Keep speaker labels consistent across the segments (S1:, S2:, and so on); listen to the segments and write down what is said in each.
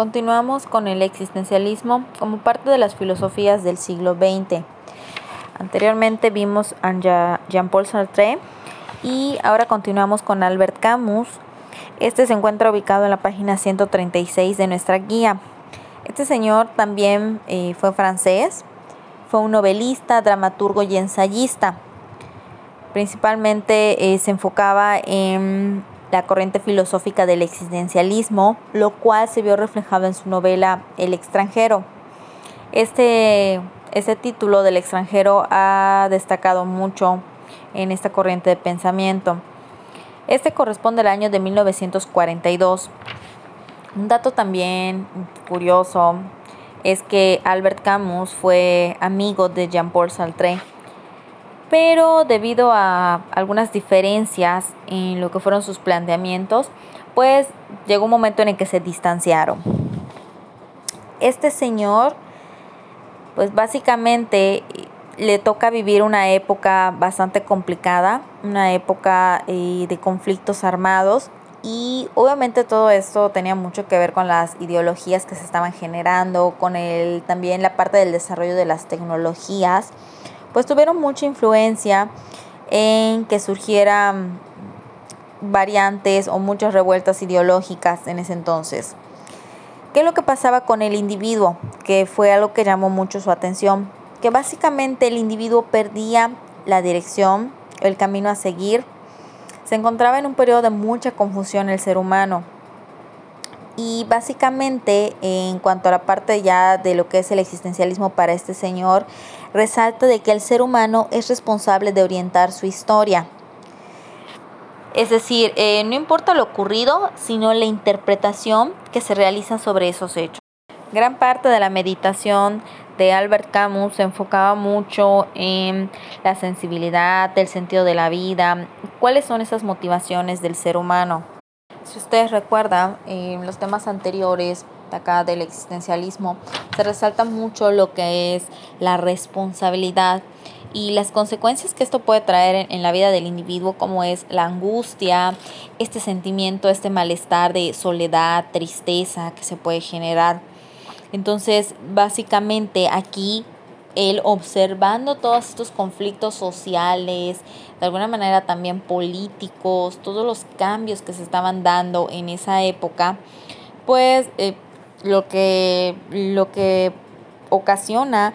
S1: Continuamos con el existencialismo como parte de las filosofías del siglo XX. Anteriormente vimos a Jean-Paul Sartre y ahora continuamos con Albert Camus. Este se encuentra ubicado en la página 136 de nuestra guía. Este señor también eh, fue francés, fue un novelista, dramaturgo y ensayista. Principalmente eh, se enfocaba en la corriente filosófica del existencialismo, lo cual se vio reflejado en su novela El extranjero. Este, este título del extranjero ha destacado mucho en esta corriente de pensamiento. Este corresponde al año de 1942. Un dato también curioso es que Albert Camus fue amigo de Jean-Paul Sartre pero debido a algunas diferencias en lo que fueron sus planteamientos, pues llegó un momento en el que se distanciaron. Este señor, pues básicamente le toca vivir una época bastante complicada, una época eh, de conflictos armados y obviamente todo esto tenía mucho que ver con las ideologías que se estaban generando, con el, también la parte del desarrollo de las tecnologías pues tuvieron mucha influencia en que surgieran variantes o muchas revueltas ideológicas en ese entonces. ¿Qué es lo que pasaba con el individuo? Que fue algo que llamó mucho su atención. Que básicamente el individuo perdía la dirección, el camino a seguir. Se encontraba en un periodo de mucha confusión el ser humano. Y básicamente en cuanto a la parte ya de lo que es el existencialismo para este señor, resalta de que el ser humano es responsable de orientar su historia. Es decir, eh, no importa lo ocurrido, sino la interpretación que se realiza sobre esos hechos. Gran parte de la meditación de Albert Camus se enfocaba mucho en la sensibilidad, el sentido de la vida, cuáles son esas motivaciones del ser humano. Si ustedes recuerdan, en los temas anteriores acá del existencialismo, se resalta mucho lo que es la responsabilidad y las consecuencias que esto puede traer en, la vida del individuo, como es la angustia, este sentimiento, este malestar de soledad, tristeza que se puede generar. Entonces, básicamente aquí él observando todos estos conflictos sociales, de alguna manera también políticos, todos los cambios que se estaban dando en esa época, pues eh, lo que, lo que ocasiona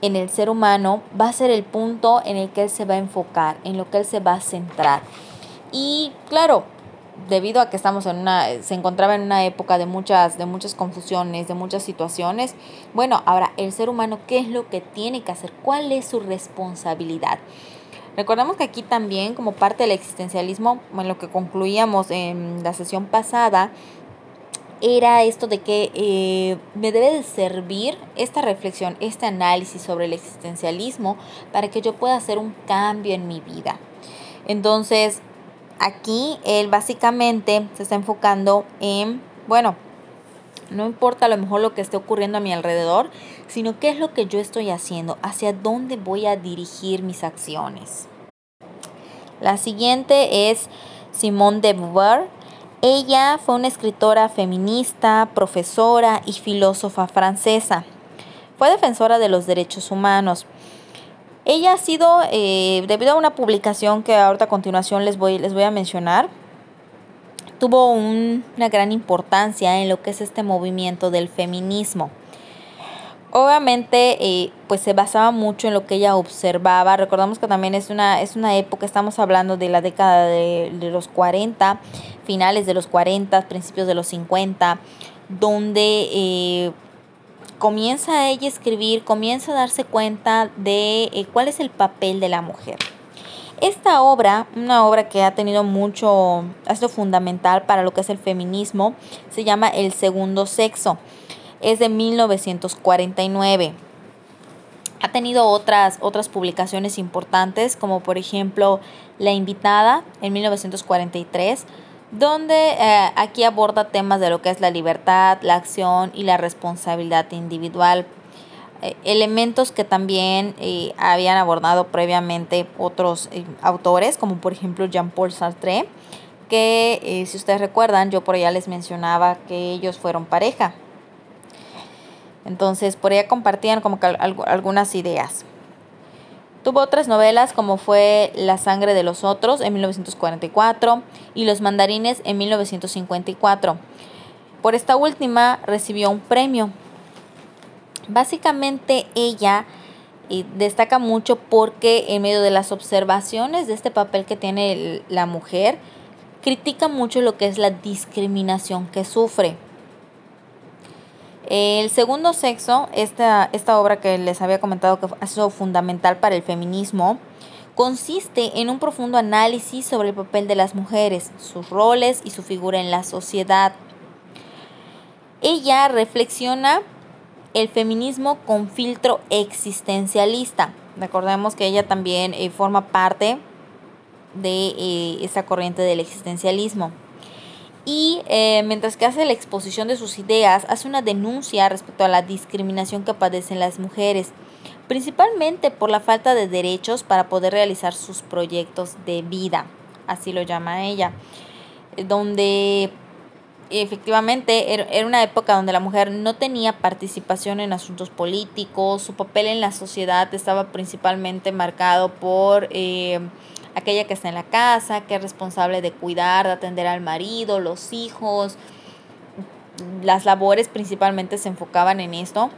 S1: en el ser humano va a ser el punto en el que él se va a enfocar, en lo que él se va a centrar. Y claro, debido a que estamos en una, se encontraba en una época de muchas, de muchas confusiones, de muchas situaciones, bueno, ahora el ser humano, ¿qué es lo que tiene que hacer? ¿Cuál es su responsabilidad? Recordamos que aquí también, como parte del existencialismo, en lo que concluíamos en la sesión pasada, era esto de que eh, me debe de servir esta reflexión, este análisis sobre el existencialismo para que yo pueda hacer un cambio en mi vida. Entonces, aquí él básicamente se está enfocando en, bueno, no importa a lo mejor lo que esté ocurriendo a mi alrededor, sino qué es lo que yo estoy haciendo, hacia dónde voy a dirigir mis acciones. La siguiente es Simone de Beauvoir ella fue una escritora feminista, profesora y filósofa francesa. Fue defensora de los derechos humanos. Ella ha sido, eh, debido a una publicación que ahorita a continuación les voy, les voy a mencionar, tuvo una gran importancia en lo que es este movimiento del feminismo. Obviamente, eh, pues se basaba mucho en lo que ella observaba. Recordamos que también es una, es una época, estamos hablando de la década de, los 40, finales de los 40, principios de los 50, donde eh, comienza ella a escribir, comienza a darse cuenta de eh, cuál es el papel de la mujer. Esta obra, una obra que ha tenido mucho, ha sido fundamental para lo que es el feminismo, se llama El Segundo Sexo es de 1949. Ha tenido otras, otras publicaciones importantes, como por ejemplo La Invitada en 1943, donde eh, aquí aborda temas de lo que es la libertad, la acción y la responsabilidad individual. Eh, elementos que también eh, habían abordado previamente otros autores, como por ejemplo Jean-Paul Sartre, eh, si ustedes recuerdan, yo por allá les mencionaba que ellos fueron pareja. Entonces, por ella compartían como que algunas ideas. Tuvo otras novelas como fue La sangre de los otros en 1944 y Los mandarines en 1954. Por esta última recibió un premio. Básicamente ella eh, destaca mucho porque en medio de las observaciones de este papel que tiene la mujer, critica mucho lo que es la discriminación que sufre. El segundo sexo, esta, esta obra que les había comentado que ha sido fundamental para el feminismo, consiste en un profundo análisis sobre el papel de las mujeres, sus roles y su figura en la sociedad. Ella reflexiona el feminismo con filtro existencialista. Recordemos que ella también eh, forma parte de eh, esa corriente del existencialismo y eh, mientras que hace la exposición de sus ideas, hace una denuncia respecto a la discriminación que padecen las mujeres, principalmente por la falta de derechos para poder realizar sus proyectos de vida, así lo llama ella, donde efectivamente era una época donde la mujer no tenía participación en asuntos políticos, su papel en la sociedad estaba principalmente marcado por... Eh, aquella que está en la casa, que es responsable de cuidar, de atender al marido, los hijos. Las labores principalmente se enfocaban en esto.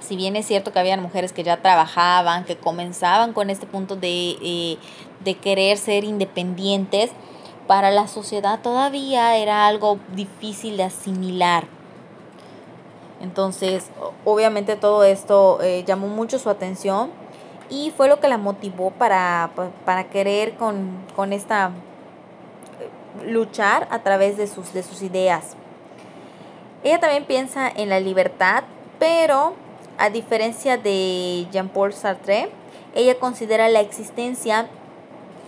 S1: Si bien es cierto que habían mujeres que ya trabajaban, que comenzaban con este punto de, eh, de querer ser independientes, para la sociedad todavía era algo difícil de asimilar. Entonces, obviamente todo esto eh, llamó mucho su atención y fue lo que la motivó para, para querer con, con esta eh, luchar a través de sus, de sus ideas. Ella también piensa en la libertad, pero a diferencia de Jean-Paul Sartre, ella considera la existencia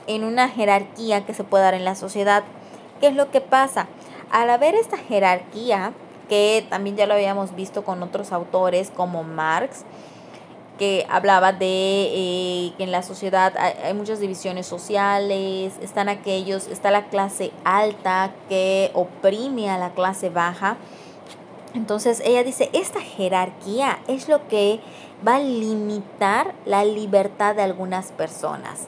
S1: en una jerarquía que se puede dar en la sociedad. ¿Qué es lo que pasa? Al haber esta jerarquía, que también ya lo habíamos visto con otros autores como Marx, que hablaba de eh, que en la sociedad hay, muchas divisiones sociales, están aquellos, está la clase alta que oprime a la clase baja. Entonces ella dice, esta jerarquía es lo que va a limitar la libertad de algunas personas.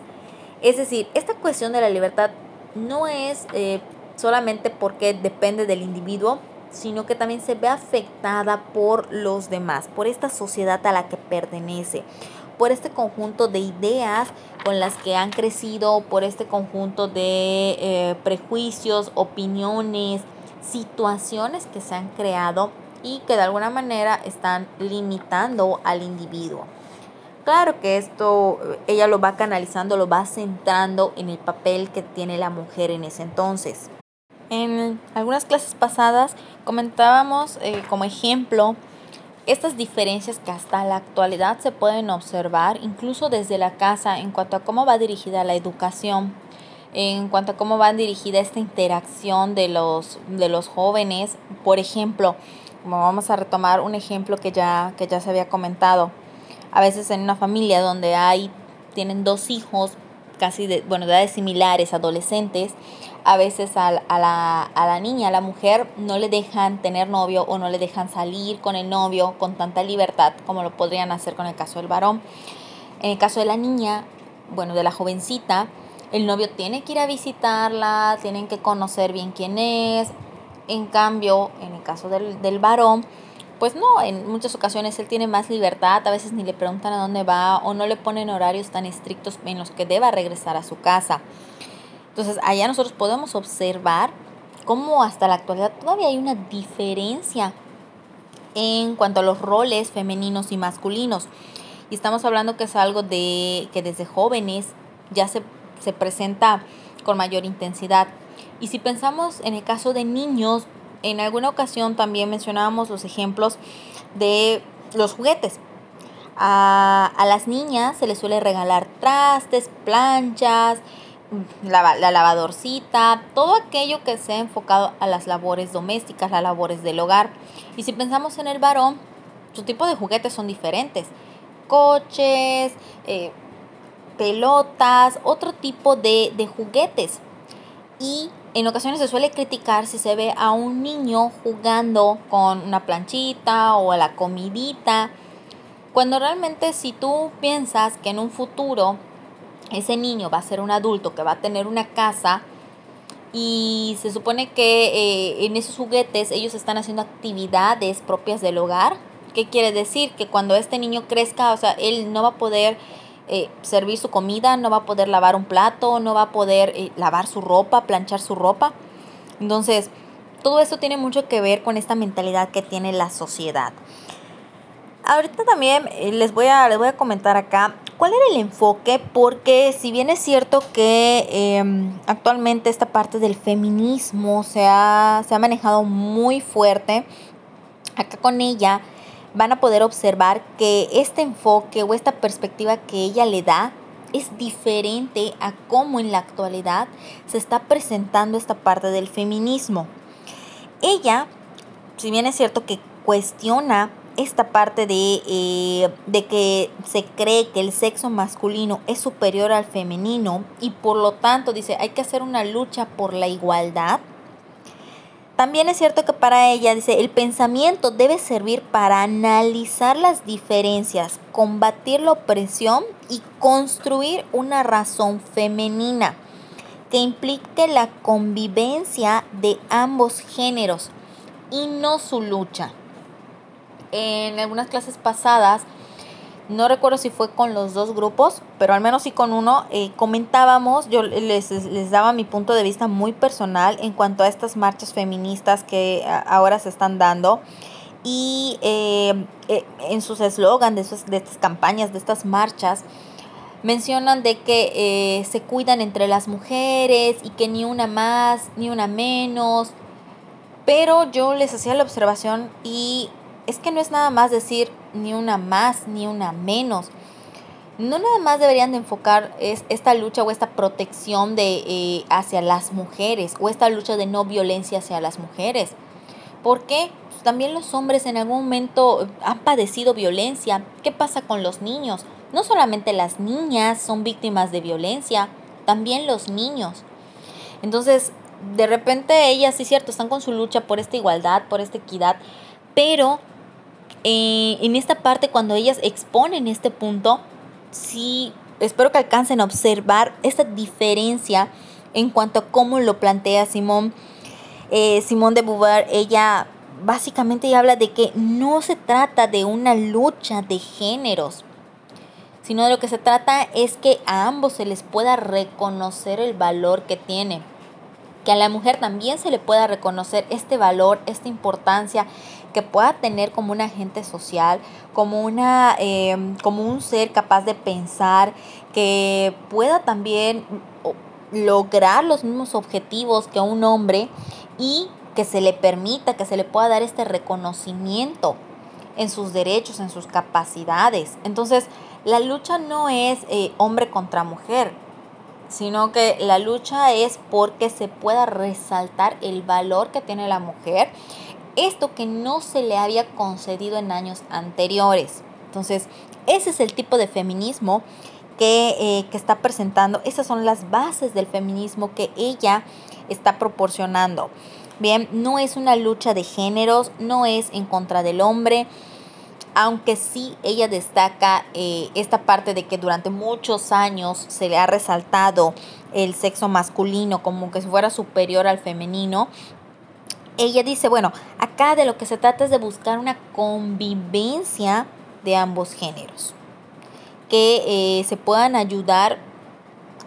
S1: Es decir, esta cuestión de la libertad no es eh, solamente porque depende del individuo, sino que también se ve afectada por los demás, por esta sociedad a la que pertenece, por este conjunto de ideas con las que han crecido, por este conjunto de eh, prejuicios, opiniones, situaciones que se han creado y que de alguna manera están limitando al individuo. Claro que esto ella lo va canalizando, lo va centrando en el papel que tiene la mujer en ese entonces. En algunas clases pasadas comentábamos eh, como ejemplo estas diferencias que hasta la actualidad se pueden observar incluso desde la casa en cuanto a cómo va dirigida la educación, en cuanto a cómo va dirigida esta interacción de los, de los jóvenes. Por ejemplo, como vamos a retomar un ejemplo que ya, que ya se había comentado, a veces en una familia donde hay, tienen dos hijos, casi de, bueno, de edades similares, adolescentes, a veces a, la, niña, a la mujer, no le dejan tener novio o no le dejan salir con el novio con tanta libertad como lo podrían hacer con el caso del varón. En el caso de la niña, bueno, de la jovencita, el novio tiene que ir a visitarla, tienen que conocer bien quién es. En cambio, en el caso del, del varón, pues no, en muchas ocasiones él tiene más libertad, a veces ni le preguntan a dónde va o no le ponen horarios tan estrictos en los que deba regresar a su casa. Entonces, allá nosotros podemos observar cómo hasta la actualidad todavía hay una diferencia en cuanto a los roles femeninos y masculinos. Y estamos hablando que es algo de que desde jóvenes ya se, se presenta con mayor intensidad. Y si pensamos en el caso de niños, en alguna ocasión también mencionábamos los ejemplos de los juguetes. A, las niñas se les suele regalar trastes, planchas, la, la, lavadorcita, todo aquello que sea enfocado a las labores domésticas, las labores del hogar. Y si pensamos en el varón, su tipo de juguetes son diferentes. Coches, eh, pelotas, otro tipo de, de juguetes. Y en ocasiones se suele criticar si se ve a un niño jugando con una planchita o a la comidita, cuando realmente si tú piensas que en un futuro ese niño va a ser un adulto que va a tener una casa y se supone que eh, en esos juguetes ellos están haciendo actividades propias del hogar, ¿qué quiere decir? Que cuando este niño crezca, o sea, él no va a poder eh, servir su comida, no va a poder lavar un plato, no va a poder eh, lavar su ropa, planchar su ropa. Entonces, todo esto tiene mucho que ver con esta mentalidad que tiene la sociedad. Ahorita también les voy a, les voy a comentar acá cuál era el enfoque, porque si bien es cierto que em, actualmente esta parte del feminismo se ha, se ha manejado muy fuerte, acá con ella van a poder observar que este enfoque o esta perspectiva que ella le da es diferente a cómo en la actualidad se está presentando esta parte del feminismo. Ella, si bien es cierto que cuestiona esta parte de, eh, de, que se cree que el sexo masculino es superior al femenino y por lo tanto dice hay que hacer una lucha por la igualdad, también es cierto que para ella, dice, el pensamiento debe servir para analizar las diferencias, combatir la opresión y construir una razón femenina que implique la convivencia de ambos géneros y no su lucha. En algunas clases pasadas no recuerdo si fue con los dos grupos, pero al menos sí con uno, eh, comentábamos, yo les, les, daba mi punto de vista muy personal en cuanto a estas marchas feministas que ahora se están dando. Y eh, eh, en sus eslogan de, estas campañas, de estas marchas, mencionan de que se cuidan entre las mujeres y que ni una más, ni una menos. Pero yo les hacía la observación y es que no es nada más decir ni una más ni una menos. No nada más deberían de enfocar es, esta lucha o esta protección de, eh, hacia las mujeres o esta lucha de no violencia hacia las mujeres. Porque pues, también los hombres en algún momento han padecido violencia. ¿Qué pasa con los niños? No solamente las niñas son víctimas de violencia, también los niños. Entonces, de repente ellas, sí cierto, están con su lucha por esta igualdad, por esta equidad, pero eh, en esta parte cuando ellas exponen este punto, sí, espero que alcancen a observar esta diferencia en cuanto a cómo lo plantea Simón. Eh, Simón de Beauvoir, ella básicamente habla de que no se trata de una lucha de géneros, sino de lo que se trata es que a ambos se les pueda reconocer el valor que tiene, que a la mujer también se le pueda reconocer este valor, esta importancia que pueda tener como un agente social, como, una, em, como un ser capaz de pensar, que pueda también lograr los mismos objetivos que un hombre y que se le permita, que se le pueda dar este reconocimiento en sus derechos, en sus capacidades. Entonces, la lucha no es eh, hombre contra mujer, sino que la lucha es porque se pueda resaltar el valor que tiene la mujer esto que no se le había concedido en años anteriores. Entonces, ese es el tipo de feminismo que, eh, que, está presentando. Esas son las bases del feminismo que ella está proporcionando. Bien, no es una lucha de géneros, no es en contra del hombre, aunque sí ella destaca eh, esta parte de que durante muchos años se le ha resaltado el sexo masculino como que fuera superior al femenino, ella dice, bueno, acá de lo que se trata es de buscar una convivencia de ambos géneros, que eh, se puedan ayudar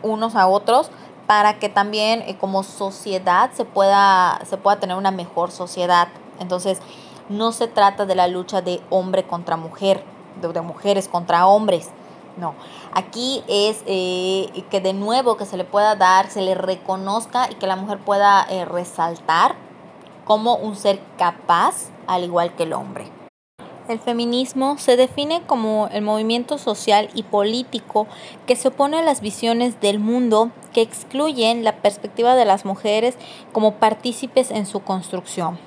S1: unos a otros para que también eh, como sociedad se pueda, se pueda tener una mejor sociedad. Entonces, no se trata de la lucha de hombre contra mujer, de, mujeres contra hombres. No, aquí es eh, que de nuevo que se le pueda dar, se le reconozca y que la mujer pueda resaltar como un ser capaz al igual que el hombre. El feminismo se define como el movimiento social y político que se opone a las visiones del mundo que excluyen la perspectiva de las mujeres como partícipes en su construcción.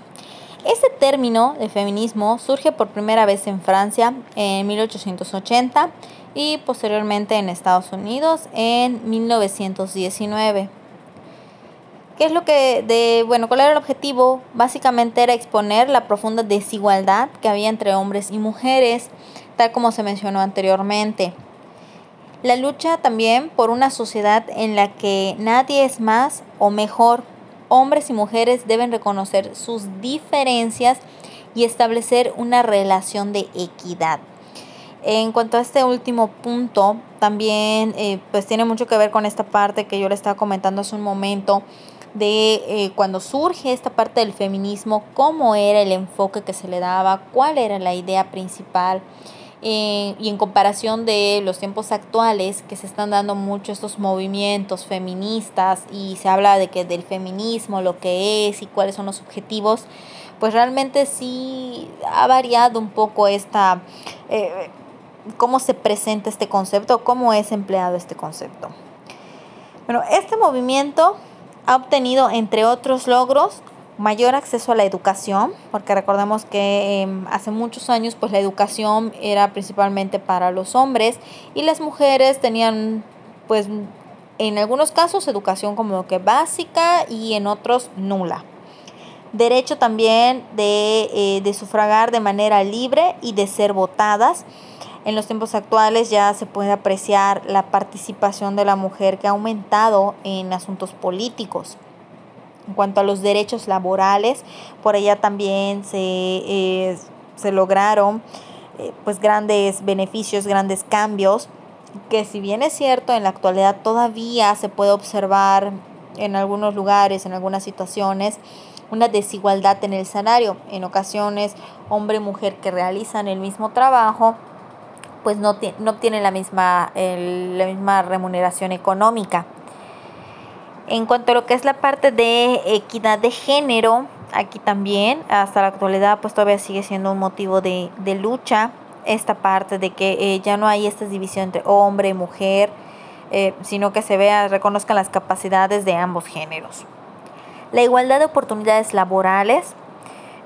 S1: Este término de feminismo surge por primera vez en Francia en 1880 y posteriormente en Estados Unidos en 1919. ¿Qué es lo que, de, bueno, cuál era el objetivo? Básicamente era exponer la profunda desigualdad que había entre hombres y mujeres, tal como se mencionó anteriormente. La lucha también por una sociedad en la que nadie es más o mejor. Hombres y mujeres deben reconocer sus diferencias y establecer una relación de equidad. En cuanto a este último punto, también eh, pues tiene mucho que ver con esta parte que yo le estaba comentando hace un momento de eh, cuando surge esta parte del feminismo, cómo era el enfoque que se le daba, cuál era la idea principal. Eh, y en comparación de los tiempos actuales que se están dando mucho estos movimientos feministas y se habla de que del feminismo lo que es y cuáles son los objetivos pues realmente sí ha variado un poco esta eh, cómo se presenta este concepto cómo es empleado este concepto bueno este movimiento ha obtenido entre otros logros mayor acceso a la educación, porque recordemos que em, hace muchos años pues la educación era principalmente para los hombres y las mujeres tenían pues en algunos casos educación como que básica y en otros nula. Derecho también de, eh, de sufragar de manera libre y de ser votadas. En los tiempos actuales ya se puede apreciar la participación de la mujer que ha aumentado en asuntos políticos. En cuanto a los derechos laborales, por ella también se, eh, se lograron eh, pues grandes beneficios, grandes cambios, que si bien es cierto, en la actualidad todavía se puede observar en algunos lugares, en algunas situaciones, una desigualdad en el salario. En ocasiones, hombre y mujer que realizan el mismo trabajo, pues no, no obtienen la misma, la misma remuneración económica. En cuanto a lo que es la parte de equidad de género, aquí también hasta la actualidad pues todavía sigue siendo un motivo de, lucha esta parte de que eh, ya no hay esta división entre hombre y mujer, eh, sino que se vea, reconozcan las capacidades de ambos géneros. La igualdad de oportunidades laborales,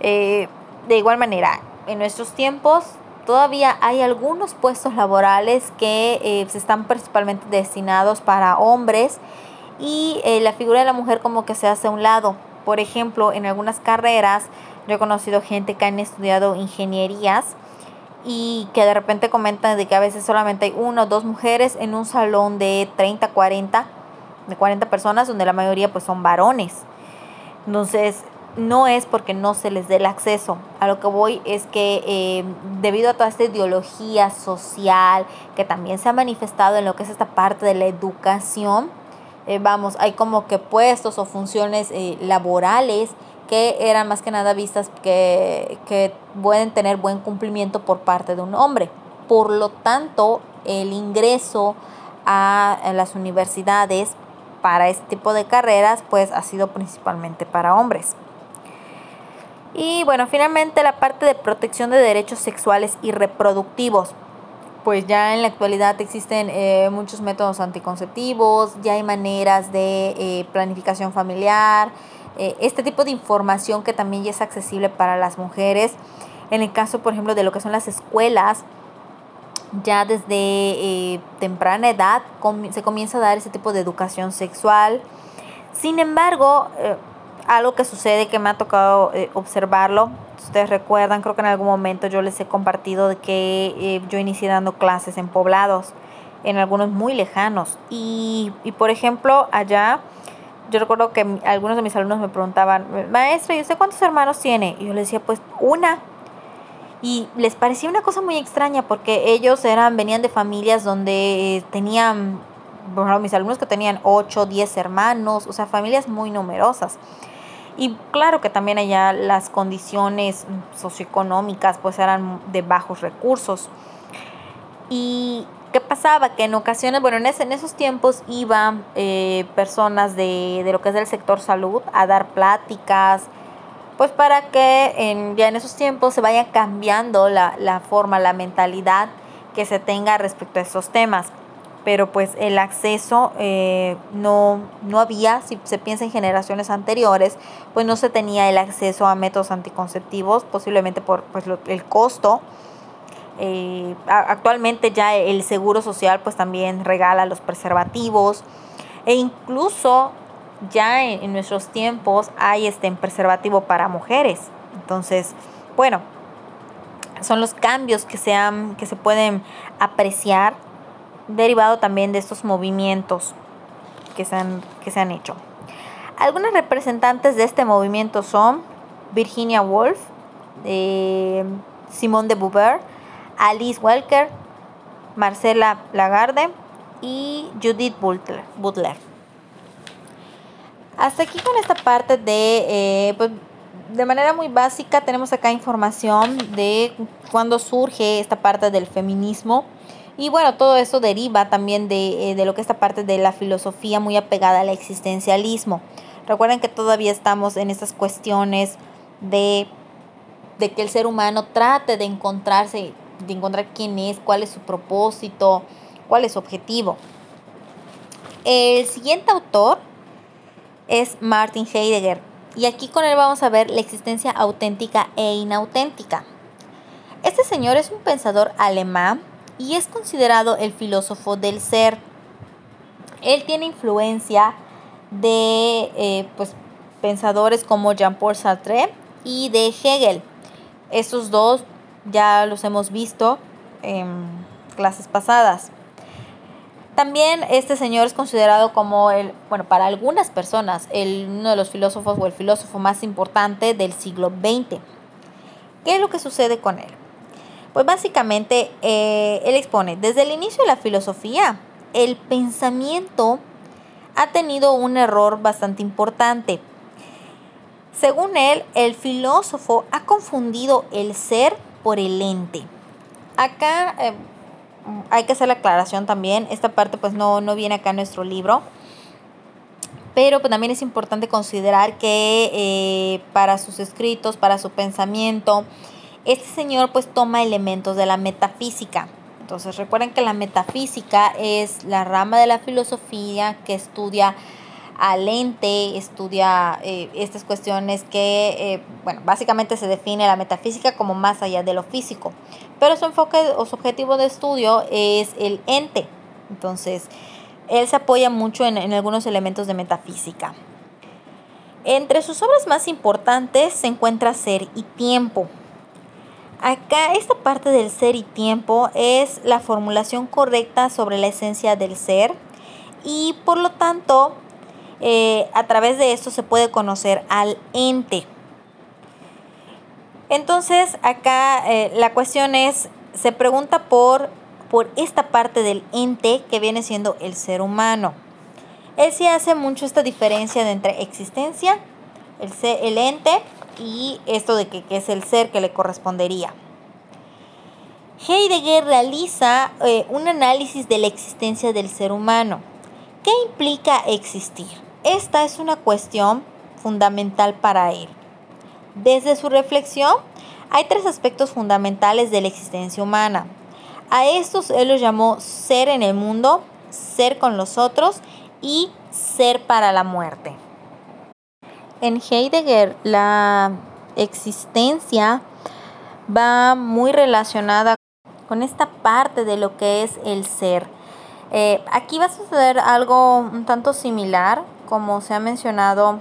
S1: eh, de igual manera, en nuestros tiempos todavía hay algunos puestos laborales que se están principalmente destinados para hombres y eh, la figura de la mujer como que se hace a un lado. Por ejemplo, en algunas carreras yo he conocido gente que han estudiado ingenierías y que de repente comentan de que a veces solamente hay una o dos mujeres en un salón de 30, 40, de 40 personas donde la mayoría pues son varones. Entonces, no es porque no se les dé el acceso. A lo que voy es que eh, debido a toda esta ideología social que también se ha manifestado en lo que es esta parte de la educación, eh, vamos, hay como que puestos o funciones eh, laborales que eran más que nada vistas que, que pueden tener buen cumplimiento por parte de un hombre. Por lo tanto, el ingreso a, las universidades para este tipo de carreras pues ha sido principalmente para hombres. Y bueno, finalmente la parte de protección de derechos sexuales y reproductivos pues ya en la actualidad existen eh, muchos métodos anticonceptivos, ya hay maneras de eh, planificación familiar, eh, este tipo de información que también ya es accesible para las mujeres. En el caso, por ejemplo, de lo que son las escuelas, ya desde temprana edad se comienza a dar ese tipo de educación sexual. Sin embargo, algo que sucede que me ha tocado observarlo ustedes recuerdan, creo que en algún momento yo les he compartido de que eh, yo inicié dando clases en poblados, en algunos muy lejanos. Y, y por ejemplo, allá, yo recuerdo que algunos de mis alumnos me preguntaban, maestro, ¿y usted cuántos hermanos tiene? Y yo les decía, pues una. Y les parecía una cosa muy extraña porque ellos eran, venían de familias donde tenían, por ejemplo, mis alumnos que tenían 8, 10 hermanos, o sea, familias muy numerosas. Y claro que también allá las condiciones socioeconómicas pues eran de bajos recursos. Y qué pasaba? Que en ocasiones, bueno, en, en esos tiempos iban eh, personas de, de, lo que es del sector salud a dar pláticas, pues para que en, ya en esos tiempos se vaya cambiando la, la forma, la mentalidad que se tenga respecto a esos temas pero pues el acceso eh, no, no había, si se piensa en generaciones anteriores, pues no se tenía el acceso a métodos anticonceptivos, posiblemente por pues, el costo. Eh, actualmente ya el Seguro Social pues también regala los preservativos e incluso ya en, nuestros tiempos hay este preservativo para mujeres. Entonces, bueno, son los cambios que se, que se pueden apreciar derivado también de estos movimientos que se han, que se han hecho. Algunas representantes de este movimiento son Virginia Woolf, eh, Simone de Beauvoir, Alice Welker, Marcela Lagarde y Judith Butler. Hasta aquí con esta parte de, eh, pues, de manera muy básica tenemos acá información de cuándo surge esta parte del feminismo. Y bueno, todo eso deriva también de, eh, de, lo que esta parte de la filosofía muy apegada al existencialismo. Recuerden que todavía estamos en estas cuestiones de, de que el ser humano trate de encontrarse, de encontrar quién es, cuál es su propósito, cuál es su objetivo. El siguiente autor es Martin Heidegger y aquí con él vamos a ver la existencia auténtica e inauténtica. Este señor es un pensador alemán y es considerado el filósofo del ser. Él tiene influencia de eh, pues, pensadores como Jean-Paul Sartre y de Hegel. Estos dos ya los hemos visto en clases pasadas. También este señor es considerado como el, bueno, para algunas personas, el, uno de los filósofos o el filósofo más importante del siglo XX. ¿Qué es lo que sucede con él? Pues básicamente eh, él expone, desde el inicio de la filosofía, el pensamiento ha tenido un error bastante importante. Según él, el filósofo ha confundido el ser por el ente. Acá eh, hay que hacer la aclaración también. Esta parte pues no, no viene acá en nuestro libro. Pero pues, también es importante considerar que eh, para sus escritos, para su pensamiento, este señor pues toma elementos de la metafísica. Entonces recuerden que la metafísica es la rama de la filosofía que estudia al ente, estudia eh, estas cuestiones que, eh, bueno, básicamente se define la metafísica como más allá de lo físico, pero su enfoque o su objetivo de estudio es el ente. Entonces, él se apoya mucho en, en algunos elementos de metafísica. Entre sus obras más importantes se encuentra Ser y Tiempo. Acá esta parte del ser y tiempo es la formulación correcta sobre la esencia del ser y por lo tanto eh, a través de esto se puede conocer al ente. Entonces acá eh, la cuestión es, se pregunta por, por esta parte del ente que viene siendo el ser humano. Él sí hace mucho esta diferencia entre existencia, el, el ente y esto de que, es el ser que le correspondería. Heidegger realiza eh, un análisis de la existencia del ser humano. ¿Qué implica existir? Esta es una cuestión fundamental para él. Desde su reflexión, hay tres aspectos fundamentales de la existencia humana. A estos él los llamó ser en el mundo, ser con los otros y ser para la muerte. En Heidegger, la existencia va muy relacionada con esta parte de lo que es el ser. Eh, aquí va a suceder algo un tanto similar como se ha mencionado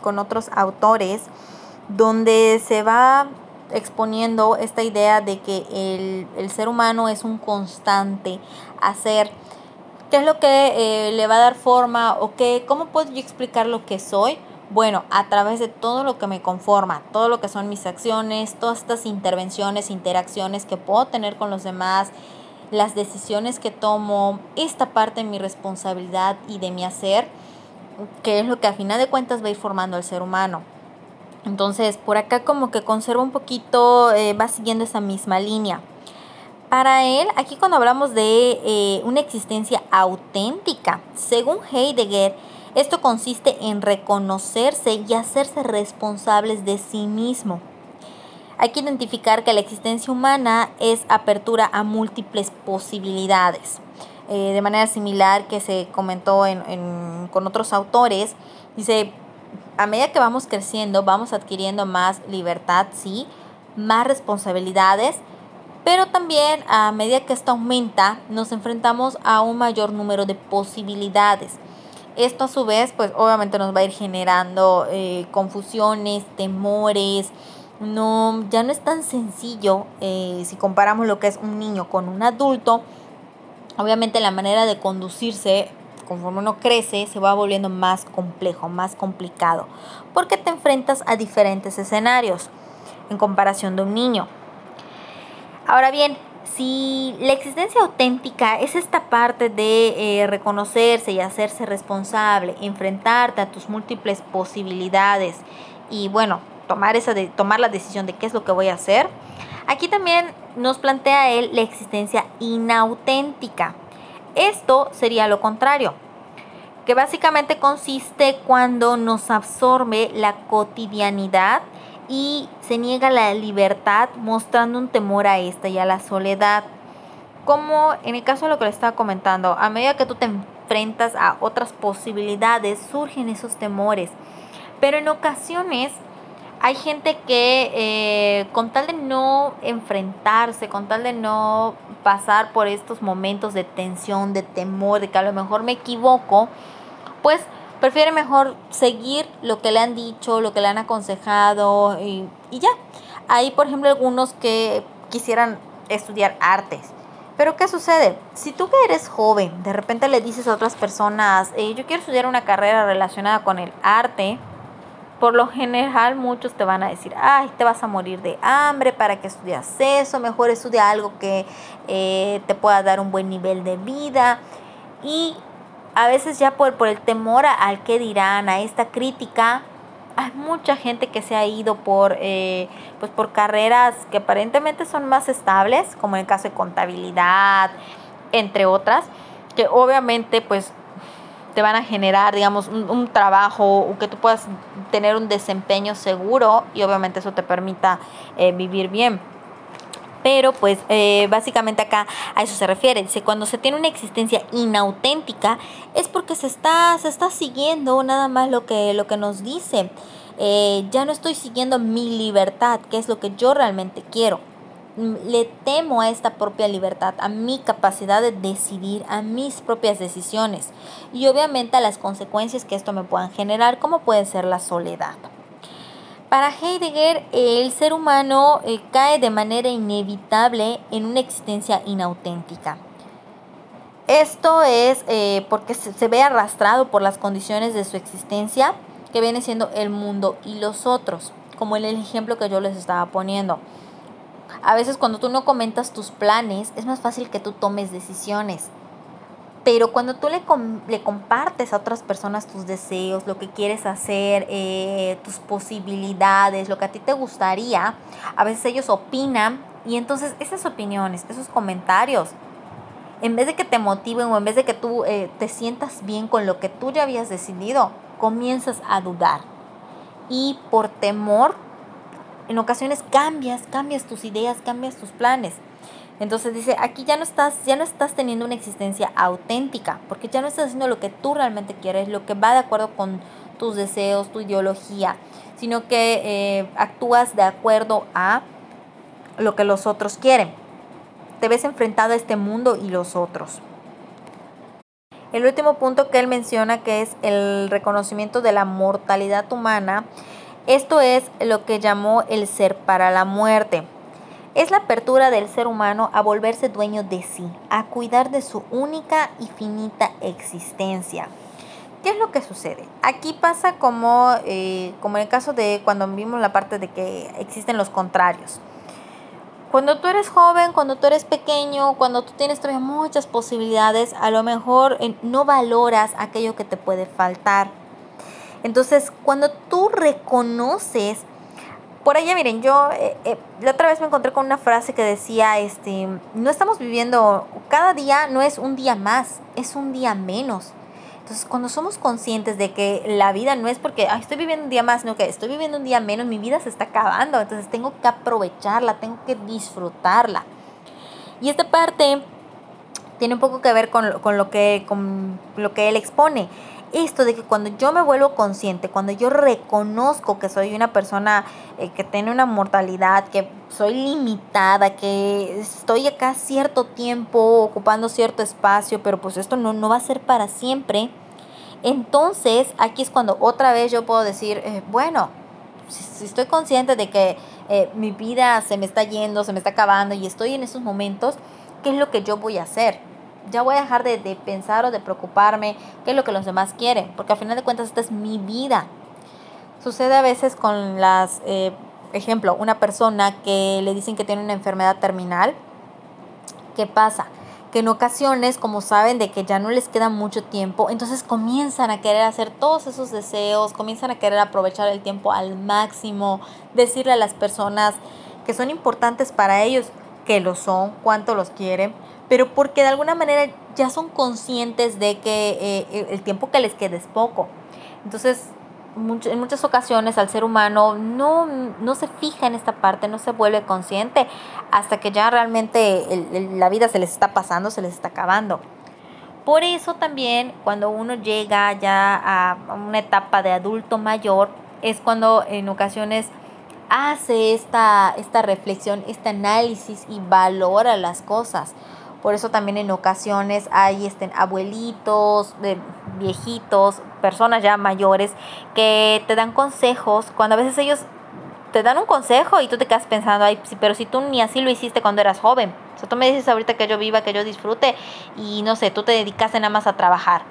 S1: con otros autores, donde se va exponiendo esta idea de que el, ser humano es un constante hacer. ¿Qué es lo que eh, le va a dar forma o qué, cómo puedo yo explicar lo que soy? Bueno, a través de todo lo que me conforma, todo lo que son mis acciones, todas estas intervenciones, interacciones que puedo tener con los demás, las decisiones que tomo, esta parte de mi responsabilidad y de mi hacer que es lo que a final de cuentas va a ir formando al ser humano. Entonces, por acá como que conserva un poquito, eh, va siguiendo esa misma línea. Para él, aquí cuando hablamos de eh, una existencia auténtica, según Heidegger, esto consiste en reconocerse y hacerse responsables de sí mismo. Hay que identificar que la existencia humana es apertura a múltiples posibilidades. Eh, de manera similar que se comentó con otros autores. Dice, a medida que vamos creciendo, vamos adquiriendo más libertad, sí, más responsabilidades, pero también a medida que esto aumenta, nos enfrentamos a un mayor número de posibilidades. Esto a su vez, pues obviamente nos va a ir generando eh, confusiones, temores. No, ya no es tan sencillo eh, si comparamos lo que es un niño con un adulto. Obviamente la manera de conducirse conforme uno crece se va volviendo más complejo, más complicado, porque te enfrentas a diferentes escenarios en comparación de un niño. Ahora bien, si la existencia auténtica es esta parte de eh, reconocerse y hacerse responsable, enfrentarte a tus múltiples posibilidades y bueno, tomar, esa de, tomar la decisión de qué es lo que voy a hacer, aquí también nos plantea él la existencia inauténtica. Esto sería lo contrario, que básicamente consiste cuando nos absorbe la cotidianidad y se niega la libertad mostrando un temor a esta y a la soledad. Como en el caso de lo que le estaba comentando, a medida que tú te enfrentas a otras posibilidades, surgen esos temores. Pero en ocasiones hay gente que eh, con tal de no enfrentarse, con tal de no pasar por estos momentos de tensión, de temor, de que a lo mejor me equivoco, pues prefiere mejor seguir lo que le han dicho, lo que le han aconsejado y, ya. Hay, por ejemplo, algunos que quisieran estudiar artes. Pero ¿qué sucede? Si tú que eres joven, de repente le dices a otras personas, eh, yo quiero estudiar una carrera relacionada con el arte, por lo general muchos te van a decir, ay, te vas a morir de hambre, ¿para qué estudias eso? Mejor estudia algo que eh, te pueda dar un buen nivel de vida. Y a veces ya por, por el temor al que dirán, a esta crítica, hay mucha gente que se ha ido por, eh, pues por carreras que aparentemente son más estables, como en el caso de contabilidad, entre otras, que obviamente pues te van a generar, digamos, un, trabajo o que tú puedas tener un desempeño seguro y obviamente eso te permita eh, vivir bien pero pues eh, básicamente acá a eso se refiere. Dice, cuando se tiene una existencia inauténtica es porque se está, se está siguiendo nada más lo que, lo que nos dice. Eh, ya no estoy siguiendo mi libertad, que es lo que yo realmente quiero. Mm, le temo a esta propia libertad, a mi capacidad de decidir, a mis propias decisiones y obviamente a las consecuencias que esto me puedan generar, como puede ser la soledad. Para Heidegger, el ser humano eh, cae de manera inevitable en una existencia inauténtica. Esto es eh, porque se, ve arrastrado por las condiciones de su existencia, que viene siendo el mundo y los otros, como en el ejemplo que yo les estaba poniendo. A veces cuando tú no comentas tus planes, es más fácil que tú tomes decisiones. Pero cuando tú le, le compartes a otras personas tus deseos, lo que quieres hacer, eh, tus posibilidades, lo que a ti te gustaría, a veces ellos opinan y entonces esas opiniones, esos comentarios, en vez de que te motiven o en vez de que tú eh, te sientas bien con lo que tú ya habías decidido, comienzas a dudar. Y por temor, en ocasiones cambias, cambias tus ideas, cambias tus planes. Entonces dice, aquí ya no estás, ya no estás teniendo una existencia auténtica, porque ya no estás haciendo lo que tú realmente quieres, lo que va de acuerdo con tus deseos, tu ideología, sino que eh, actúas de acuerdo a lo que los otros quieren. Te ves enfrentado a este mundo y los otros. El último punto que él menciona que es el reconocimiento de la mortalidad humana, esto es lo que llamó el ser para la muerte es la apertura del ser humano a volverse dueño de sí, a cuidar de su única y finita existencia. ¿Qué es lo que sucede? Aquí pasa como, eh, como en el caso de cuando vimos la parte de que existen los contrarios. Cuando tú eres joven, cuando tú eres pequeño, cuando tú tienes todavía muchas posibilidades, a lo mejor eh, no valoras aquello que te puede faltar. Entonces, cuando tú reconoces por allá, miren, yo eh, eh, la otra vez me encontré con una frase que decía, este, no estamos viviendo, cada día no es un día más, es un día menos. Entonces, cuando somos conscientes de que la vida no es porque estoy viviendo un día más, no que estoy viviendo un día menos, mi vida se está acabando, entonces tengo que aprovecharla, tengo que disfrutarla. Y esta parte tiene un poco que ver con, con lo, que, con lo que él expone esto de que cuando yo me vuelvo consciente, cuando yo reconozco que soy una persona eh, que tiene una mortalidad, que soy limitada, que estoy acá cierto tiempo ocupando cierto espacio, pero pues esto no, no va a ser para siempre, Entonces, aquí es cuando otra vez yo puedo decir, eh, bueno, si, estoy consciente de que eh, mi vida se me está yendo, se me está acabando y estoy en esos momentos, ¿qué es lo que yo voy a hacer? Ya voy a dejar de, pensar o de preocuparme qué es lo que los demás quieren, porque al final de cuentas esta es mi vida. Sucede a veces con las, eh, ejemplo, una persona que le dicen que tiene una enfermedad terminal. ¿Qué pasa? que en ocasiones, como saben de que ya no les queda mucho tiempo, entonces comienzan a querer hacer todos esos deseos, comienzan a querer aprovechar el tiempo al máximo, decirle a las personas que son importantes para ellos, que lo son, cuánto los quieren, pero porque de alguna manera ya son conscientes de que eh, el tiempo que les queda es poco. Entonces en muchas ocasiones al ser humano no, no se fija en esta parte, no se vuelve consciente hasta que ya realmente la vida se les está pasando, se les está acabando. Por eso también cuando uno llega ya a una etapa de adulto mayor, es cuando en ocasiones hace esta, esta reflexión, este análisis y valora las cosas. Por eso también en ocasiones hay este, abuelitos, de viejitos, personas ya mayores que te dan consejos cuando a veces ellos te dan un consejo y tú te quedas pensando, ay, pero si tú ni así lo hiciste cuando eras joven. O sea, tú me dices ahorita que yo viva, que yo disfrute y no sé, tú te dedicaste nada más a trabajar.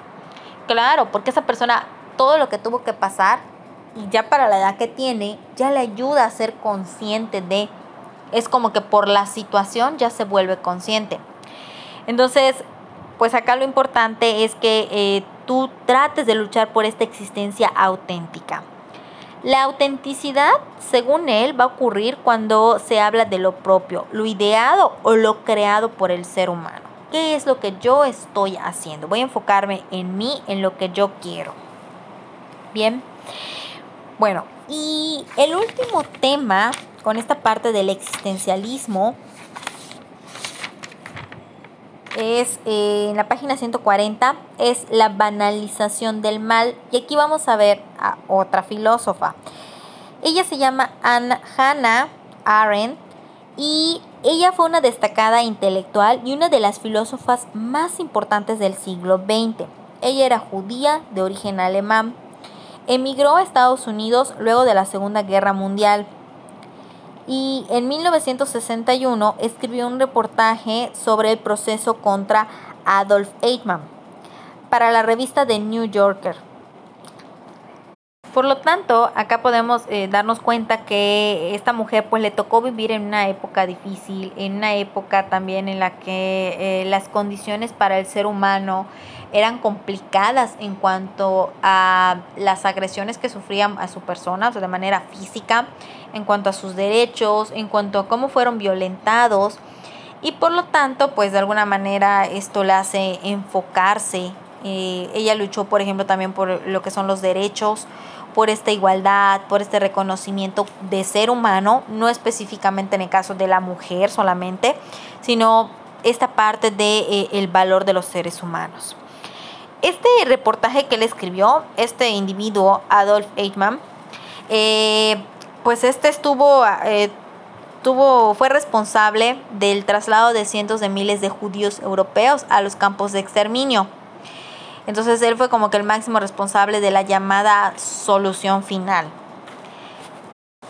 S1: Claro, porque esa persona, todo lo que tuvo que pasar y ya para la edad que tiene, ya le ayuda a ser consciente de, es como que por la situación ya se vuelve consciente. Entonces, pues acá lo importante es que eh, tú trates de luchar por esta existencia auténtica. La autenticidad, según él, va a ocurrir cuando se habla de lo propio, lo ideado o lo creado por el ser humano. ¿Qué es lo que yo estoy haciendo? Voy a enfocarme en mí, en lo que yo quiero. Bien. Bueno, y el último tema con esta parte del existencialismo es eh, en la página 140 es la banalización del mal y aquí vamos a ver a otra filósofa. Ella se llama Anna, Hannah Arendt y ella fue una destacada intelectual y una de las filósofas más importantes del siglo XX. Ella era judía de origen alemán. Emigró a Estados Unidos luego de la Segunda Guerra Mundial y en 1961 escribió un reportaje sobre el proceso contra Adolf Eichmann para la revista The New Yorker. Por lo tanto, acá podemos eh, darnos cuenta que esta mujer pues le tocó vivir en una época difícil, en una época también en la que eh, las condiciones para el ser humano eran complicadas en cuanto a las agresiones que sufrían a su persona, de manera física, en cuanto a sus derechos, en cuanto a cómo fueron violentados. Y por lo tanto, pues de alguna manera esto le hace enfocarse. Eh, ella luchó, por ejemplo, también por lo que son los derechos, por esta igualdad, por este reconocimiento de ser humano, no específicamente en el caso de la mujer solamente, sino esta parte de eh, el valor de los seres humanos. Este reportaje que él escribió, este individuo, Adolf Eichmann, eh, pues este estuvo, eh, tuvo, fue responsable del traslado de cientos de miles de judíos europeos a los campos de exterminio. Entonces él fue como que el máximo responsable de la llamada solución final.